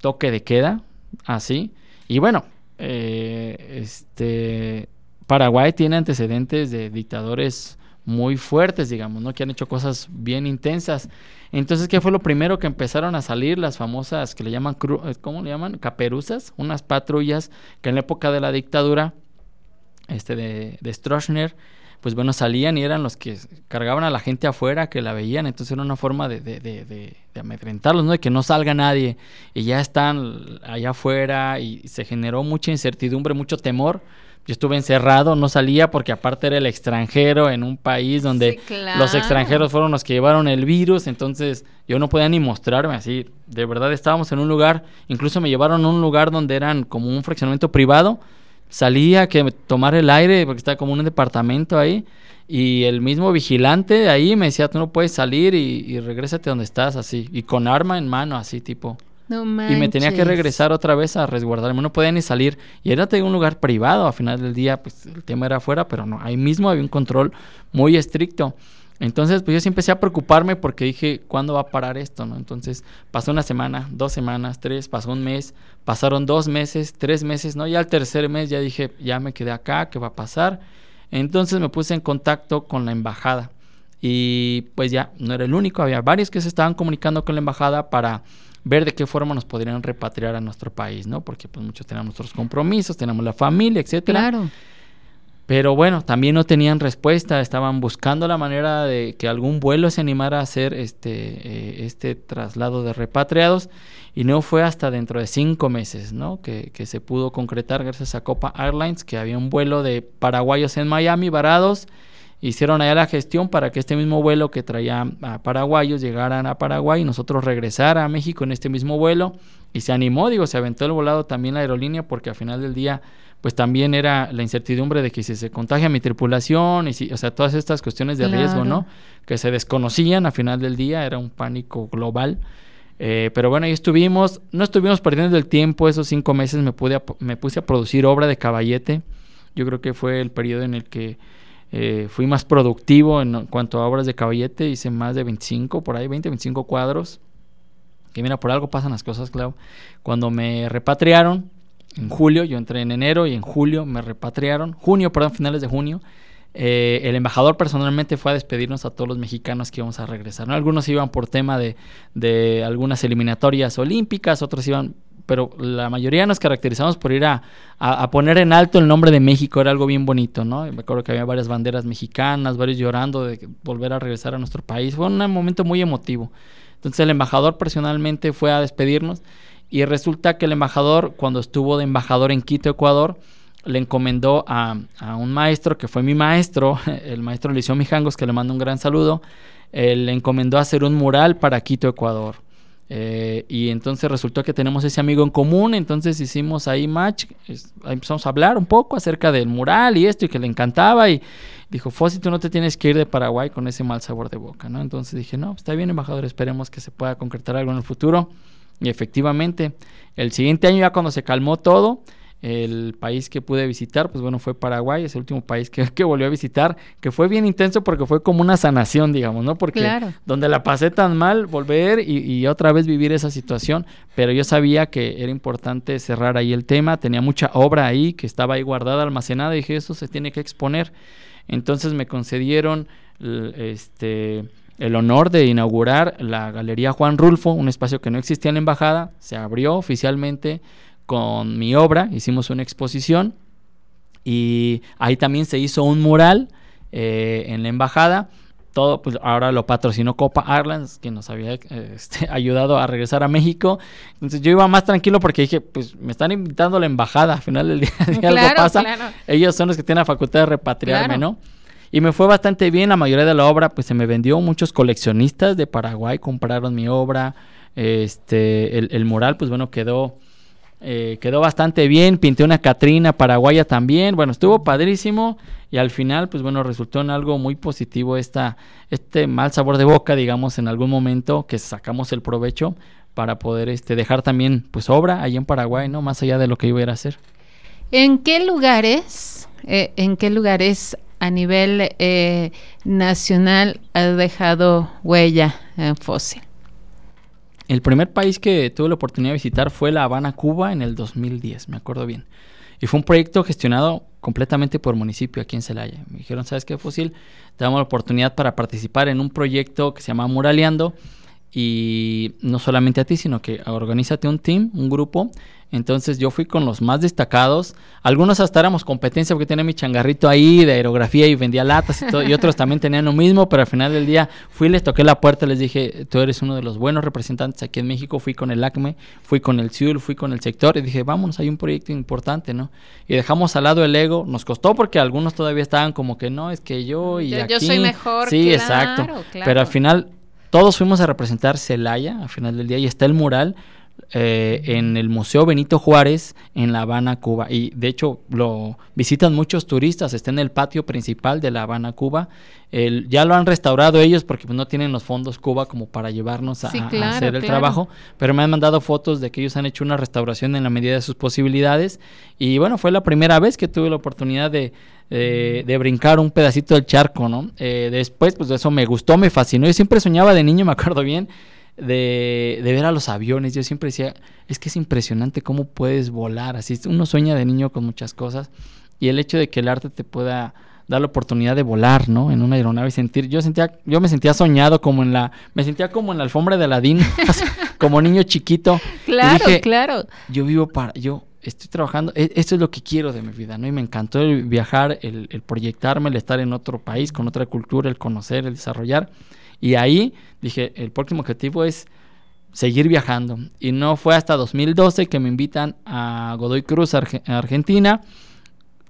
toque de queda, así. Y bueno, eh, este. Paraguay tiene antecedentes de dictadores muy fuertes, digamos, ¿no? Que han hecho cosas bien intensas. Entonces, ¿qué fue lo primero que empezaron a salir? Las famosas que le llaman, eh, ¿cómo le llaman? Caperuzas, unas patrullas que en la época de la dictadura este de, de Stroessner, pues bueno, salían y eran los que cargaban a la gente afuera, que la veían, entonces era una forma de, de, amedrentarlos, ¿no? De que no salga nadie y ya están allá afuera y se generó mucha incertidumbre, mucho temor yo estuve encerrado, no salía porque aparte era el extranjero en un país donde los extranjeros fueron los que llevaron el virus, entonces yo no podía ni mostrarme así. De verdad estábamos en un lugar, incluso me llevaron a un lugar donde eran como un fraccionamiento privado. Salía que tomar el aire porque estaba como un departamento ahí y el mismo vigilante de ahí me decía, tú no puedes salir y, y regrésate donde estás así y con arma en mano así tipo y me tenía que regresar otra vez a resguardarme. No podía ni salir. Y era un lugar privado. A final del día, pues el tema era afuera, pero no. Ahí mismo había un control muy estricto. Entonces, pues yo sí empecé a preocuparme porque dije, ¿cuándo va a parar esto? ¿no? Entonces, pasó una semana, dos semanas, tres, pasó un mes, pasaron dos meses, tres meses, ¿no? Ya al tercer mes ya dije, ya me quedé acá, ¿qué va a pasar? Entonces me puse en contacto con la embajada y pues ya no era el único, había varios que se estaban comunicando con la embajada para ver de qué forma nos podrían repatriar a nuestro país, ¿no? Porque pues muchos tenemos nuestros compromisos, tenemos la familia, etcétera. Claro. Pero bueno, también no tenían respuesta, estaban buscando la manera de que algún vuelo se animara a hacer este, eh, este traslado de repatriados y no fue hasta dentro de cinco meses ¿no? que, que, se pudo concretar gracias a Copa Airlines, que había un vuelo de paraguayos en Miami varados, hicieron allá la gestión para que este mismo vuelo que traía a paraguayos llegaran a Paraguay y nosotros regresara a México en este mismo vuelo y se animó, digo, se aventó el volado también la aerolínea porque al final del día pues también era la incertidumbre de que si se contagia mi tripulación y si, o sea, todas estas cuestiones de riesgo, ¿no? Que se desconocían al final del día, era un pánico global. Eh, pero bueno, ahí estuvimos, no estuvimos perdiendo el tiempo, esos cinco meses me, pude me puse a producir obra de caballete. Yo creo que fue el periodo en el que eh, fui más productivo en cuanto a obras de caballete, hice más de 25, por ahí 20, 25 cuadros. Que mira, por algo pasan las cosas, claro. Cuando me repatriaron, en julio, yo entré en enero y en julio me repatriaron, junio, perdón, finales de junio. Eh, el embajador personalmente fue a despedirnos a todos los mexicanos que íbamos a regresar. ¿no? Algunos iban por tema de, de, algunas eliminatorias olímpicas, otros iban, pero la mayoría nos caracterizamos por ir a, poner en alto el nombre de México, era algo bien bonito, ¿no? Me acuerdo que había varias banderas mexicanas, varios llorando de volver a regresar a nuestro país. Fue un momento muy emotivo. Entonces el embajador personalmente fue a despedirnos y resulta que el embajador, cuando estuvo de embajador en Quito, Ecuador, le encomendó a, un maestro, que fue mi maestro, el maestro Liceo Mijangos, que le mando un gran saludo, le encomendó hacer un mural para Quito, Ecuador. Eh, y entonces resultó que tenemos ese amigo en común, entonces hicimos ahí match, empezamos a hablar un poco acerca del mural y esto, y que le encantaba, y dijo, Fossi, tú no te tienes que ir de Paraguay con ese mal sabor de boca, ¿no? Entonces dije, no, está bien, embajador, esperemos que se pueda concretar algo en el futuro. Y efectivamente, el siguiente año ya cuando se calmó todo, el país que pude visitar, pues bueno, fue Paraguay, es el último país que, que volvió a visitar, que fue bien intenso porque fue como una sanación, digamos, ¿no? Porque donde la pasé tan mal, volver y, y, otra vez vivir esa situación, pero yo sabía que era importante cerrar ahí el tema, tenía mucha obra ahí que estaba ahí guardada, almacenada, y dije, eso se tiene que exponer. Entonces me concedieron este el honor de inaugurar la Galería Juan Rulfo, un espacio que no existía en la embajada, se abrió oficialmente con mi obra, hicimos una exposición y ahí también se hizo un mural eh, en la embajada. Todo, pues ahora lo patrocinó Copa Airlines, que nos había este, ayudado a regresar a México. Entonces yo iba más tranquilo porque dije, pues me están invitando a la embajada, al final del día, si algo pasa, ellos son los que tienen la facultad de repatriarme, ¿no? Y me fue bastante bien, la mayoría de la obra pues se me vendió, muchos coleccionistas de Paraguay compraron mi obra, este, el, el mural pues bueno quedó, eh, quedó bastante bien, pinté una Catrina paraguaya también, bueno, estuvo padrísimo y al final pues bueno resultó en algo muy positivo esta, este mal sabor de boca digamos en algún momento que sacamos el provecho para poder este, dejar también pues obra ahí en Paraguay, ¿no? Más allá de lo que iba a hacer. ¿En qué lugares, eh, en qué lugares a nivel eh, nacional ha dejado huella en fósil? El primer país que tuve la oportunidad de visitar fue La Habana, Cuba, en el 2010, me acuerdo bien. Y fue un proyecto gestionado completamente por municipio aquí en Celaya. Me dijeron, ¿sabes qué, Fósil? Te damos la oportunidad para participar en un proyecto que se llama Muraleando. Y no solamente a ti, sino que organízate un team, un grupo, entonces yo fui con los más destacados. Algunos hasta éramos competencia porque tenía mi changarrito ahí de aerografía y vendía latas y todo. Y otros también tenían lo mismo, pero al final del día fui, les toqué la puerta, les dije, tú eres uno de los buenos representantes aquí en México. Fui con el ACME, fui con el CIUL, fui con el sector y dije, vámonos, hay un proyecto importante, ¿no? Y dejamos al lado el ego. Nos costó porque algunos todavía estaban como que no, es que yo y yo, aquí. Yo soy mejor. Sí, exacto. Pero al final todos fuimos a representar Celaya al final del día y está el mural eh, en el Museo Benito Juárez en La Habana, Cuba. Y de hecho lo visitan muchos turistas, está en el patio principal de La Habana, Cuba. ya lo han restaurado ellos porque pues, no tienen los fondos Cuba como para llevarnos a, hacer el trabajo, pero me han mandado fotos de que ellos han hecho una restauración en la medida de sus posibilidades. Y bueno, fue la primera vez que tuve la oportunidad de, de, brincar un pedacito del charco, ¿no? Eh, después, pues eso me gustó, me fascinó. Yo siempre soñaba de niño, me acuerdo bien, de, ver a los aviones. Yo siempre decía, es que es impresionante cómo puedes volar. Así uno sueña de niño con muchas cosas y el hecho de que el arte te pueda dar la oportunidad de volar, ¿no? En una aeronave y sentir, yo sentía, yo me sentía soñado como en la, me sentía como en la alfombra de Aladín, como niño chiquito. Claro, claro. Yo vivo para, yo estoy trabajando, e, esto es lo que quiero de mi vida, ¿no? Y me encantó el viajar, el, el proyectarme, el estar en otro país, con otra cultura, el conocer, el desarrollar. Y ahí dije, el próximo objetivo es seguir viajando. Y no fue hasta 2012 que me invitan a Godoy Cruz, Argentina.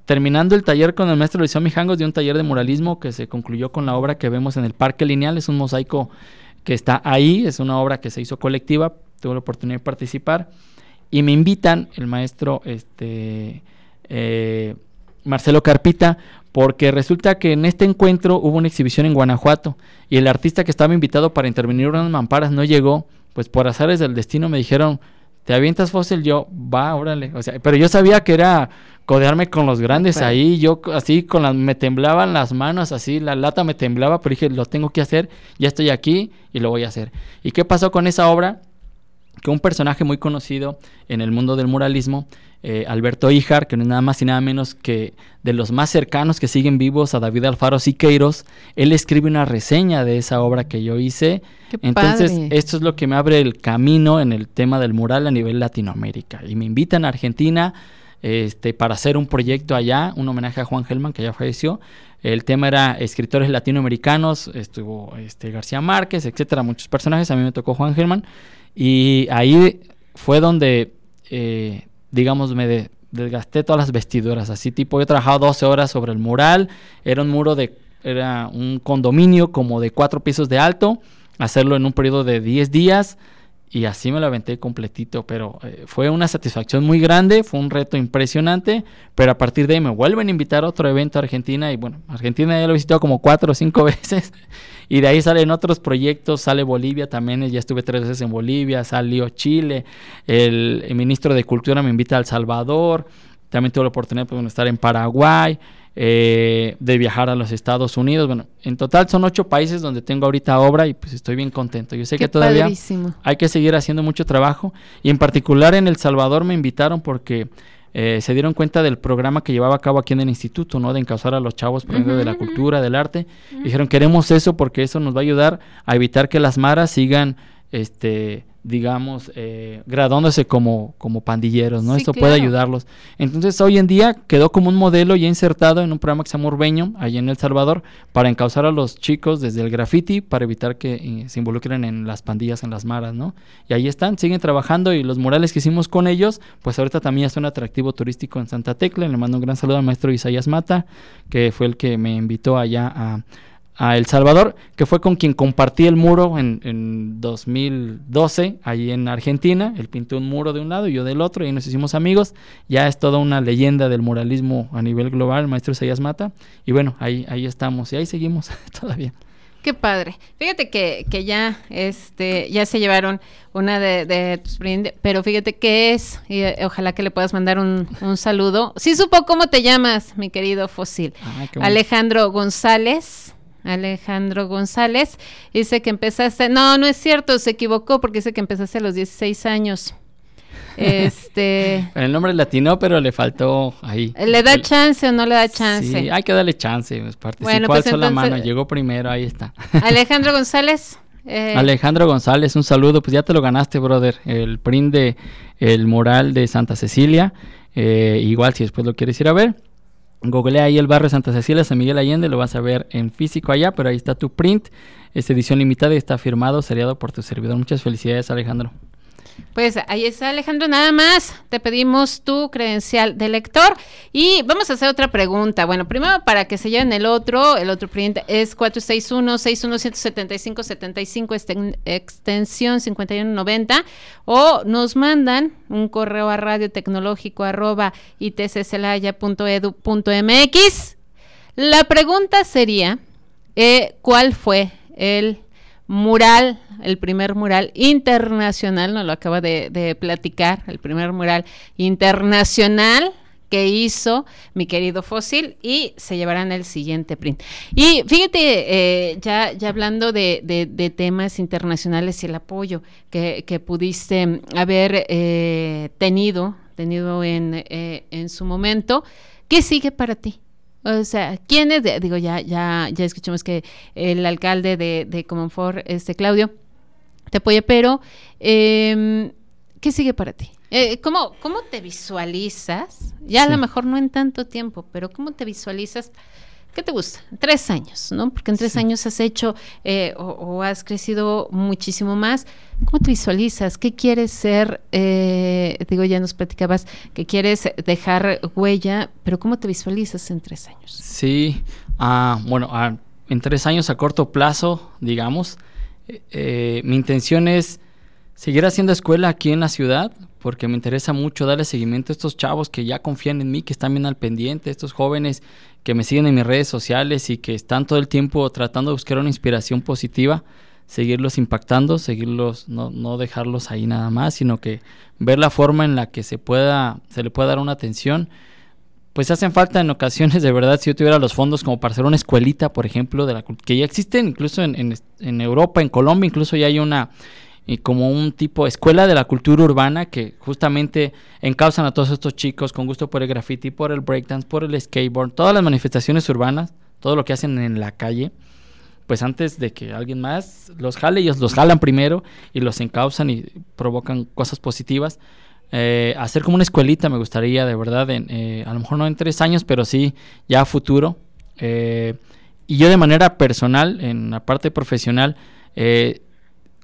Terminando el taller con el maestro Luis Mijangos de un taller de muralismo que se concluyó con la obra que vemos en el Parque Lineal. Es un mosaico que está ahí, es una obra que se hizo colectiva. Tuve la oportunidad de participar. Y me invitan el maestro este, eh, Marcelo Carpita porque resulta que en este encuentro hubo una exhibición en Guanajuato y el artista que estaba invitado para intervenir en unas mamparas no llegó pues por azares del destino me dijeron, ¿te avientas fósil? Yo, va, órale. O sea, pero yo sabía que era codearme con los grandes ahí, yo así con las, me temblaban las manos, así, la lata me temblaba, pero dije, lo tengo que hacer, ya estoy aquí y lo voy a hacer. ¿Y qué pasó con esa obra? Que un personaje muy conocido en el mundo del muralismo eh, Alberto Ijar, que no es nada más y nada menos que de los más cercanos que siguen vivos a David Alfaro Siqueiros, él escribe una reseña de esa obra que yo hice. Entonces, esto es lo que me abre el camino en el tema del mural a nivel Latinoamérica. Y me invitan a Argentina este, para hacer un proyecto allá, un homenaje a Juan Gelman, que ya falleció. El tema era escritores latinoamericanos, estuvo este, García Márquez, etcétera, muchos personajes. A mí me tocó Juan Gelman. Y ahí fue donde eh, digamos, me desgasté todas las vestiduras, así tipo, he trabajado 12 horas sobre el mural, era un muro de, era un condominio como de cuatro pisos de alto, hacerlo en un periodo de 10 días y así me lo aventé completito, pero eh, fue una satisfacción muy grande, fue un reto impresionante, pero a partir de ahí me vuelven a invitar a otro evento a Argentina y bueno, Argentina ya lo he visitado como cuatro o cinco veces y de ahí salen otros proyectos, sale Bolivia también, ya estuve tres veces en Bolivia, salió Chile, el, ministro de Cultura me invita a El Salvador, también tuve la oportunidad pues, de estar en Paraguay, eh, de viajar a los Estados Unidos. Bueno, en total son ocho países donde tengo ahorita obra y pues estoy bien contento. Yo sé que todavía hay que seguir haciendo mucho trabajo y en particular en El Salvador me invitaron porque eh, se dieron cuenta del programa que llevaba a cabo aquí en el instituto, ¿no? De encauzar a los chavos por medio de la cultura, del arte. Dijeron, queremos eso porque eso nos va a ayudar a evitar que las maras sigan, este, digamos, eh, graduándose como, como pandilleros, ¿no? Esto puede ayudarlos. Entonces, hoy en día quedó como un modelo ya insertado en un programa que se llama Urbeño, allá en El Salvador, para encauzar a los chicos desde el graffiti, para evitar que eh, se involucren en las pandillas, en las maras, ¿no? Y ahí están, siguen trabajando y los murales que hicimos con ellos, pues ahorita también es un atractivo turístico en Santa Tecla. Le mando un gran saludo al maestro Isaías Mata, que fue el que me invitó allá a a El Salvador, que fue con quien compartí el muro en, en 2012, ahí en Argentina. Él pintó un muro de un lado y yo del otro, y nos hicimos amigos. Ya es toda una leyenda del muralismo a nivel global, el maestro Sayas Mata. Y bueno, ahí, ahí estamos, y ahí seguimos todavía. Qué padre. Fíjate que, que ya, este, ya se llevaron una de, de tus pero fíjate qué es, y eh, ojalá que le puedas mandar un, un, saludo. Sí supo cómo te llamas, mi querido fósil. Alejandro González. Alejandro González. Dice que empezaste, no, no es cierto, se equivocó porque dice que empezaste a los 16 años. Este. el nombre latino, pero le faltó ahí. ¿Le da chance o no le da chance? Sí, hay que darle chance. Pues, participó bueno, pues la mano, llegó primero, ahí está. Alejandro González. Eh, Alejandro González, un saludo, pues ya te lo ganaste, brother. El print de el mural de Santa Cecilia. Eh, igual si después lo quieres ir a ver. Google ahí el barrio Santa Cecilia, San Miguel Allende, lo vas a ver en físico allá, pero ahí está tu print, es edición limitada y está firmado, seriado por tu servidor. Muchas felicidades, Alejandro. Pues ahí está Alejandro, nada más te pedimos tu credencial de lector y vamos a hacer otra pregunta. Bueno, primero para que se lleven el otro, el otro print es 461-617-7575, extensión 5190 o nos mandan un correo a radiotecnológico arroba itccelaya.edu.mx. La pregunta sería, eh, ¿cuál fue el mural, el primer mural internacional, nos lo acaba de, platicar, el primer mural internacional que hizo mi querido Fósil y se llevarán el siguiente print. Y fíjate, eh, ya, ya hablando de, temas internacionales y el apoyo que, pudiste haber eh, tenido, tenido en, eh, en su momento, ¿qué sigue para ti? O sea, ¿quién es? digo, ya, ya, ya escuchamos que el alcalde de, de este Claudio, te apoya, pero eh, ¿qué sigue para ti? Eh, ¿cómo, ¿Cómo te visualizas? Ya a lo mejor no en tanto tiempo, pero ¿cómo te visualizas? ¿Qué te gusta? Tres años, ¿no? Porque en tres años has hecho eh, o, has crecido muchísimo más. ¿Cómo te visualizas? ¿Qué quieres ser? Eh, digo, ya nos platicabas que quieres dejar huella, pero ¿cómo te visualizas en tres años? Sí, ah, bueno, ah, en tres años a corto plazo, digamos, eh, mi intención es seguir haciendo escuela aquí en la ciudad, porque me interesa mucho darle seguimiento a estos chavos que ya confían en mí, que están bien al pendiente, estos jóvenes que me siguen en mis redes sociales y que están todo el tiempo tratando de buscar una inspiración positiva, seguirlos impactando, seguirlos, no, no dejarlos ahí nada más, sino que ver la forma en la que se pueda, se le pueda dar una atención. Pues hacen falta en ocasiones, de verdad, si yo tuviera los fondos como para hacer una escuelita, por ejemplo, de la que ya existen incluso en, en, Europa, en Colombia, incluso ya hay una y como un tipo escuela de la cultura urbana que justamente encausan a todos estos chicos con gusto por el graffiti, por el breakdance, por el skateboard, todas las manifestaciones urbanas, todo lo que hacen en la calle, pues antes de que alguien más los jale, ellos los jalan primero y los encausan y provocan cosas positivas. Eh, hacer como una escuelita me gustaría de verdad, en, eh, a lo mejor no en tres años, pero sí ya a futuro. Eh, y yo de manera personal, en la parte profesional, eh,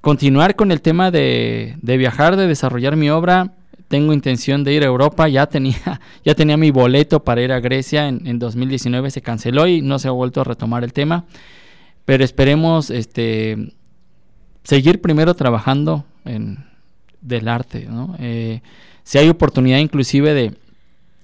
continuar con el tema de, viajar, de desarrollar mi obra. Tengo intención de ir a Europa, ya tenía, ya tenía mi boleto para ir a Grecia en, 2019, se canceló y no se ha vuelto a retomar el tema. Pero esperemos este, seguir primero trabajando en, del arte. Eh, si hay oportunidad inclusive de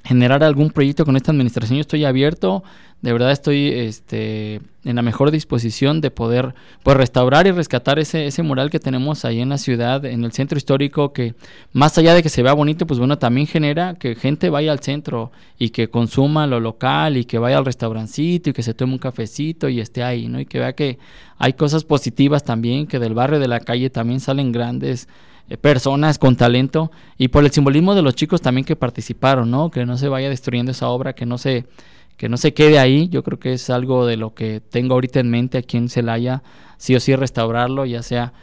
generar algún proyecto con esta administración, yo estoy abierto de verdad estoy este, en la mejor disposición de poder pues, restaurar y rescatar ese, ese mural que tenemos ahí en la ciudad, en el centro histórico, que más allá de que se vea bonito, pues bueno, también genera que gente vaya al centro y que consuma lo local y que vaya al restaurancito y que se tome un cafecito y esté ahí, ¿no? Y que vea que hay cosas positivas también, que del barrio de la calle también salen grandes personas con talento y por el simbolismo de los chicos también que participaron, ¿no? Que no se vaya destruyendo esa obra, que no se que no se quede ahí. Yo creo que es algo de lo que tengo ahorita en mente aquí en Celaya, sí o sí restaurarlo, ya sea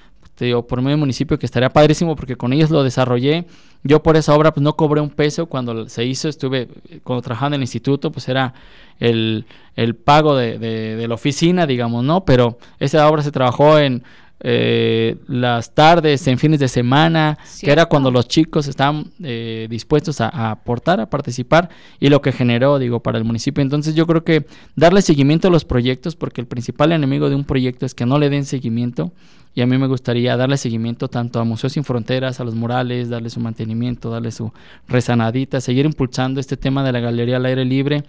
por medio municipio, que estaría padrísimo porque con ellos lo desarrollé. Yo por esa obra pues no cobré un peso cuando se hizo, estuve, cuando trabajaba en el instituto, pues era el, el pago de, de, de la oficina, digamos, ¿no? Pero esa obra se trabajó en eh, las tardes, en fines de semana, que era cuando los chicos estaban eh, dispuestos a, aportar, a participar, y lo que generó, digo, para el municipio. Entonces yo creo que darle seguimiento a los proyectos, porque el principal enemigo de un proyecto es que no le den seguimiento, y a mí me gustaría darle seguimiento tanto a Museos Sin Fronteras, a los murales, darle su mantenimiento, darle su rezanadita, seguir impulsando este tema de la galería al aire libre.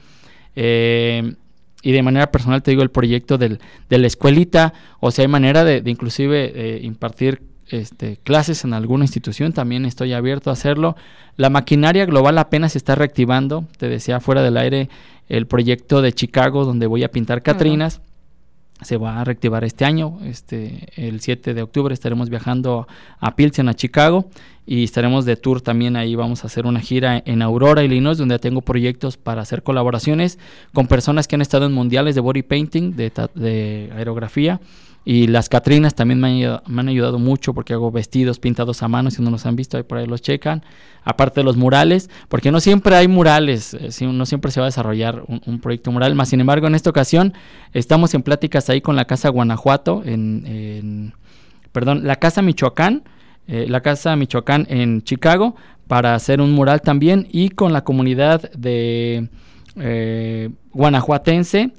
Eh, y de manera personal te digo el proyecto del, de la escuelita, o si hay manera de, inclusive eh, impartir este, clases en alguna institución, también estoy abierto a hacerlo. La maquinaria global apenas se está reactivando, te decía fuera del aire el proyecto de Chicago donde voy a pintar Catrinas. Se va a reactivar este año, este, el 7 de octubre estaremos viajando a Pilsen, a Chicago, y estaremos de tour también ahí. Vamos a hacer una gira en Aurora, Illinois, donde tengo proyectos para hacer colaboraciones con personas que han estado en mundiales de body painting, de, de aerografía. Y las Catrinas también me han, ayudado, mucho porque hago vestidos pintados a mano, si no los han visto, ahí por ahí los checan. Aparte de los murales, porque no siempre hay murales, eh, no siempre se va a desarrollar un, proyecto mural. Más sin embargo, en esta ocasión estamos en pláticas ahí con la Casa Guanajuato, en, en perdón, la Casa Michoacán, eh, la Casa Michoacán en Chicago para hacer un mural también y con la comunidad de eh, guanajuatense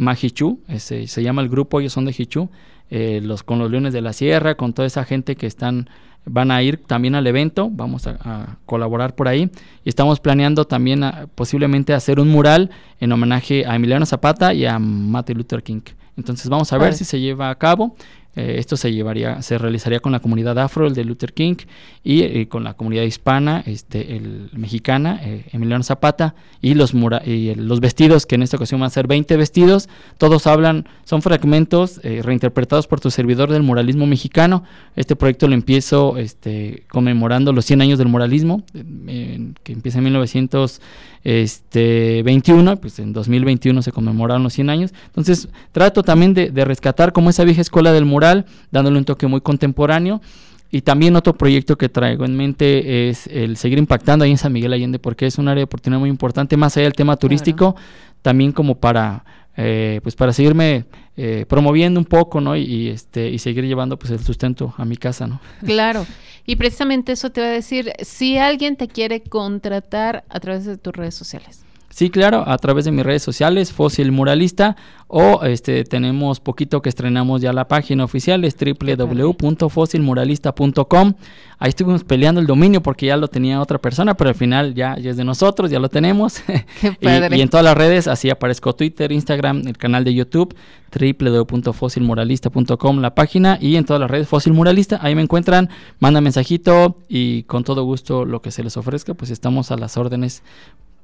Majichú, ese, se llama el grupo, ellos son de Jichú, eh, los, con los Leones de la Sierra, con toda esa gente que están van a ir también al evento, vamos a, colaborar por ahí y estamos planeando también posiblemente hacer un mural en homenaje a Emiliano Zapata y a Martin Luther King. Entonces vamos a ver si se lleva a cabo eh, esto se llevaría, se realizaría con la comunidad afro, el de Luther King, y eh, con la comunidad hispana, este, el mexicana, eh, Emiliano Zapata, y los y los vestidos, que en esta ocasión van a ser 20 vestidos, todos hablan, son fragmentos reinterpretados por tu servidor del muralismo mexicano. Este proyecto lo empiezo este, conmemorando los 100 años del muralismo, que empieza en 1900 este 21, pues en 2021 se conmemoraron los 100 años. Entonces trato también de, de rescatar como esa vieja escuela del mural, dándole un toque muy contemporáneo. Y también otro proyecto que traigo en mente es el seguir impactando ahí en San Miguel Allende, porque es un área de oportunidad muy importante, más allá del tema turístico, también como para, eh, pues para seguirme eh, promoviendo un poco, ¿no? Y, este, y seguir llevando pues el sustento a mi casa, ¿no? Claro. Y precisamente eso te va a decir, si alguien te quiere contratar a través de tus redes sociales. Sí, claro, a través de mis redes sociales, Fósil Muralista, o este tenemos poquito que estrenamos ya la página oficial, es www.fósilmuralista.com. Ahí estuvimos peleando el dominio porque ya lo tenía otra persona, pero al final ya, es de nosotros, ya lo tenemos. Qué padre. y, en todas las redes, así aparezco Twitter, Instagram, el canal de YouTube, www.fósilmuralista.com, la página, y en todas las redes Fósil Muralista, ahí me encuentran, manda mensajito y con todo gusto lo que se les ofrezca, pues estamos a las órdenes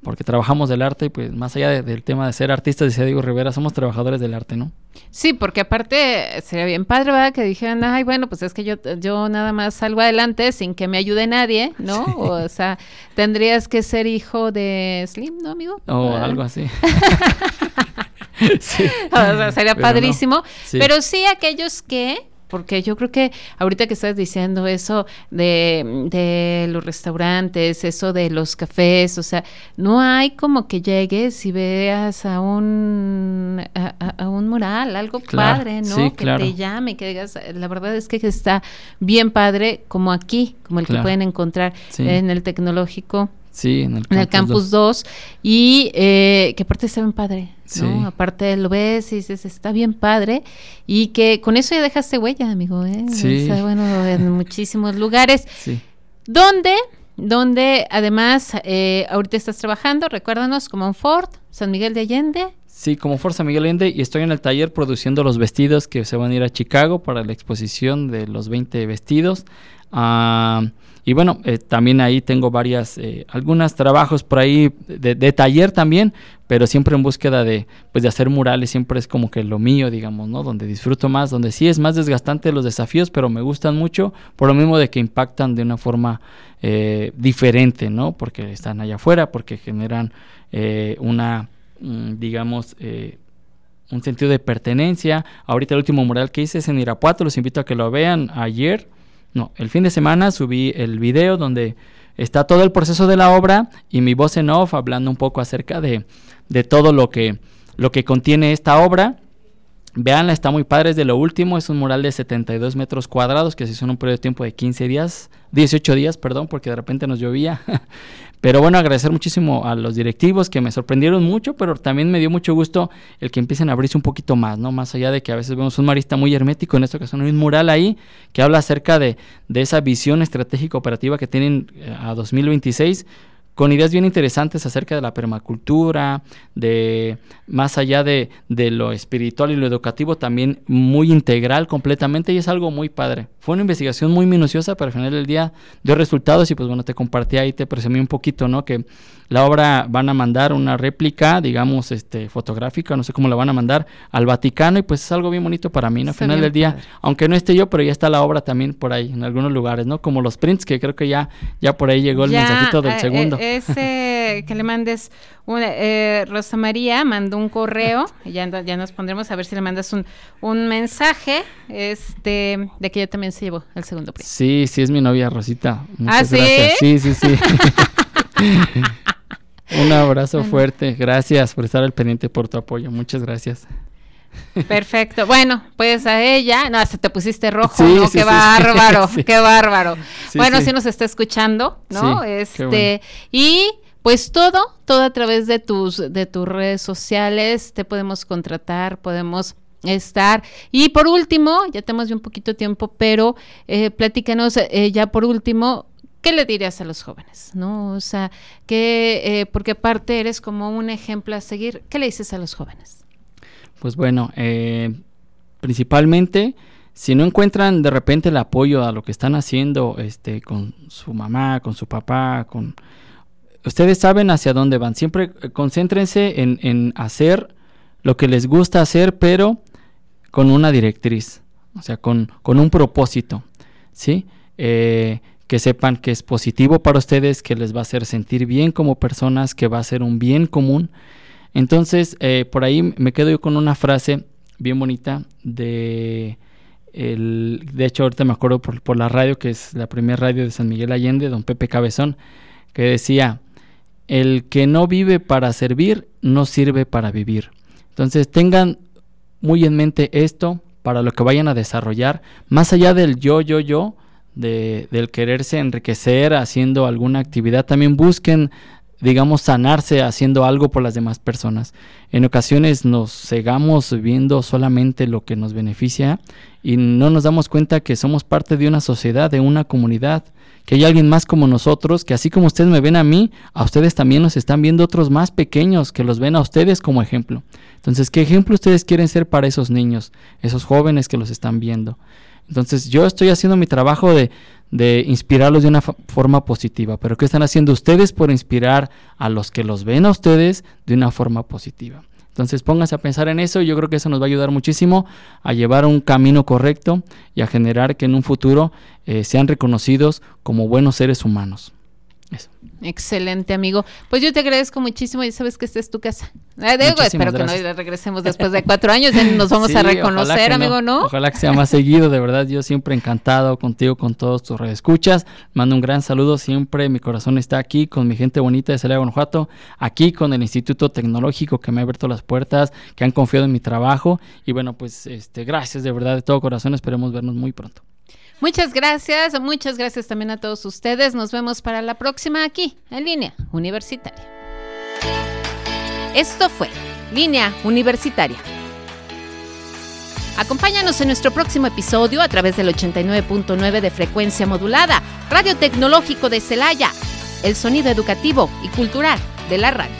porque trabajamos del arte y pues más allá del tema de ser artistas, decía Diego Rivera, somos trabajadores del arte, ¿no? Sí, porque aparte sería bien padre, ¿verdad? Que dijeran, ay, bueno, pues es que yo, yo nada más salgo adelante sin que me ayude nadie, ¿no? O sea, tendrías que ser hijo de Slim, ¿no, amigo? O algo así. sí. O sea, sería padrísimo. Pero sí aquellos que porque yo creo que ahorita que estás diciendo eso de, de, los restaurantes, eso de los cafés, o sea, no hay como que llegues y veas a un, a, un mural, algo padre, ¿no? que te llame, que digas, la verdad es que está bien padre como aquí, como el que pueden encontrar en el tecnológico. Sí, en el Campus, 2. Y eh, que aparte está bien padre, ¿no? Aparte lo ves y dices, está bien padre. Y que con eso ya dejaste huella, amigo, ¿eh? Sí. bueno, en muchísimos lugares. Sí. ¿Dónde? Donde además eh, ahorita estás trabajando, recuérdanos, como en Ford, San Miguel de Allende. Sí, como Ford San Miguel de Allende y estoy en el taller produciendo los vestidos que se van a ir a Chicago para la exposición de los 20 vestidos. Ah, y bueno, eh, también ahí tengo varias, eh, algunos trabajos por ahí de, taller también, pero siempre en búsqueda de, pues de hacer murales, siempre es como que lo mío, digamos, ¿no? Donde disfruto más, donde sí es más desgastante los desafíos, pero me gustan mucho, por lo mismo de que impactan de una forma eh, diferente, ¿no? Porque están allá afuera, porque generan una, mm, digamos, un sentido de pertenencia. Ahorita el último mural que hice es en Irapuato, los invito a que lo vean ayer no, el fin de semana subí el video donde está todo el proceso de la obra y mi voz en off hablando un poco acerca de, de todo lo que, lo que contiene esta obra. Veanla, está muy padre, es de lo último, es un mural de 72 metros cuadrados que se hizo en un periodo de tiempo de 15 días, 18 días, perdón, porque de repente nos llovía. Pero bueno, agradecer muchísimo a los directivos que me sorprendieron mucho, pero también me dio mucho gusto el que empiecen a abrirse un poquito más, ¿no? Más allá de que a veces vemos un marista muy hermético, en esta ocasión hay un mural ahí que habla acerca de, de esa visión estratégica operativa que tienen eh, a 2026 con ideas bien interesantes acerca de la permacultura, de más allá de, de, lo espiritual y lo educativo, también muy integral completamente y es algo muy padre. Fue una investigación muy minuciosa, pero al final del día dio resultados y pues bueno, te compartí ahí, te presumí un poquito, ¿no? Que la obra van a mandar una réplica, digamos, este, fotográfica, no sé cómo la van a mandar al Vaticano y pues es algo bien bonito para mí, ¿no? Al final del día, aunque no esté yo, pero ya está la obra también por ahí, en algunos lugares, ¿no? Como los prints, que creo que ya, ya por ahí llegó el mensajito del eh, segundo. Eh, ese que le mandes, una, eh, Rosa María mandó un correo, ya, ya nos pondremos a ver si le mandas un, un mensaje, este, de que ella también se llevó el segundo print. Sí, sí, es mi novia Rosita. ¿Ah, sí? Sí, sí, sí. Un abrazo fuerte. Gracias por estar al pendiente, por tu apoyo. Muchas gracias. Perfecto. Bueno, pues a ella, no, hasta te pusiste rojo, ¿no? qué bárbaro, qué bárbaro. bueno, si nos está escuchando, ¿no? este, y pues todo, todo a través de tus, de tus redes sociales, te podemos contratar, podemos estar. Y por último, ya tenemos un poquito de tiempo, pero eh, platícanos eh, ya por último, ¿qué le dirías a los jóvenes? ¿No? O sea, que, eh, porque aparte eres como un ejemplo a seguir, ¿qué le dices a los jóvenes? Pues bueno, eh, principalmente, si no encuentran de repente el apoyo a lo que están haciendo este, con su mamá, con su papá, con... Ustedes saben hacia dónde van. Siempre eh, concéntrense en, hacer lo que les gusta hacer, pero con una directriz, o sea, con, con un propósito, ¿sí? Eh, que sepan que es positivo para ustedes, que les va a hacer sentir bien como personas, que va a ser un bien común. Entonces, eh, por ahí me quedo yo con una frase bien bonita de... El, de hecho, ahorita me acuerdo por, por la radio, que es la primera radio de San Miguel Allende, don Pepe Cabezón, que decía, el que no vive para servir, no sirve para vivir. Entonces tengan muy en mente esto para lo que vayan a desarrollar, más allá del yo, yo, yo, de, del quererse enriquecer haciendo alguna actividad, también busquen, digamos, sanarse haciendo algo por las demás personas. En ocasiones nos cegamos viendo solamente lo que nos beneficia y no nos damos cuenta que somos parte de una sociedad, de una comunidad que hay alguien más como nosotros, que así como ustedes me ven a mí, a ustedes también nos están viendo otros más pequeños que los ven a ustedes como ejemplo. Entonces, ¿qué ejemplo ustedes quieren ser para esos niños, esos jóvenes que los están viendo? Entonces, yo estoy haciendo mi trabajo de, de inspirarlos de una forma positiva, pero ¿qué están haciendo ustedes por inspirar a los que los ven a ustedes de una forma positiva? Entonces pónganse a pensar en eso y yo creo que eso nos va a ayudar muchísimo a llevar un camino correcto y a generar que en un futuro eh, sean reconocidos como buenos seres humanos. Excelente, amigo. Pues yo te agradezco muchísimo y sabes que esta es tu casa. Eh, espero que no regresemos después de cuatro años y nos vamos a reconocer, amigo, no. Ojalá que sea más seguido, de verdad. Yo siempre encantado contigo, con todos tus escuchas. Mando un gran saludo siempre. Mi corazón está aquí con mi gente bonita de Celaya, Guanajuato. Aquí con el Instituto Tecnológico que me ha abierto las puertas, que han confiado en mi trabajo. Y bueno, pues este, gracias de verdad de todo corazón. Esperemos vernos muy pronto. Muchas gracias, muchas gracias también a todos ustedes. Nos vemos para la próxima aquí, en línea universitaria. Esto fue Línea Universitaria. Acompáñanos en nuestro próximo episodio a través del 89.9 de frecuencia modulada, Radio Tecnológico de Celaya, el sonido educativo y cultural de la radio.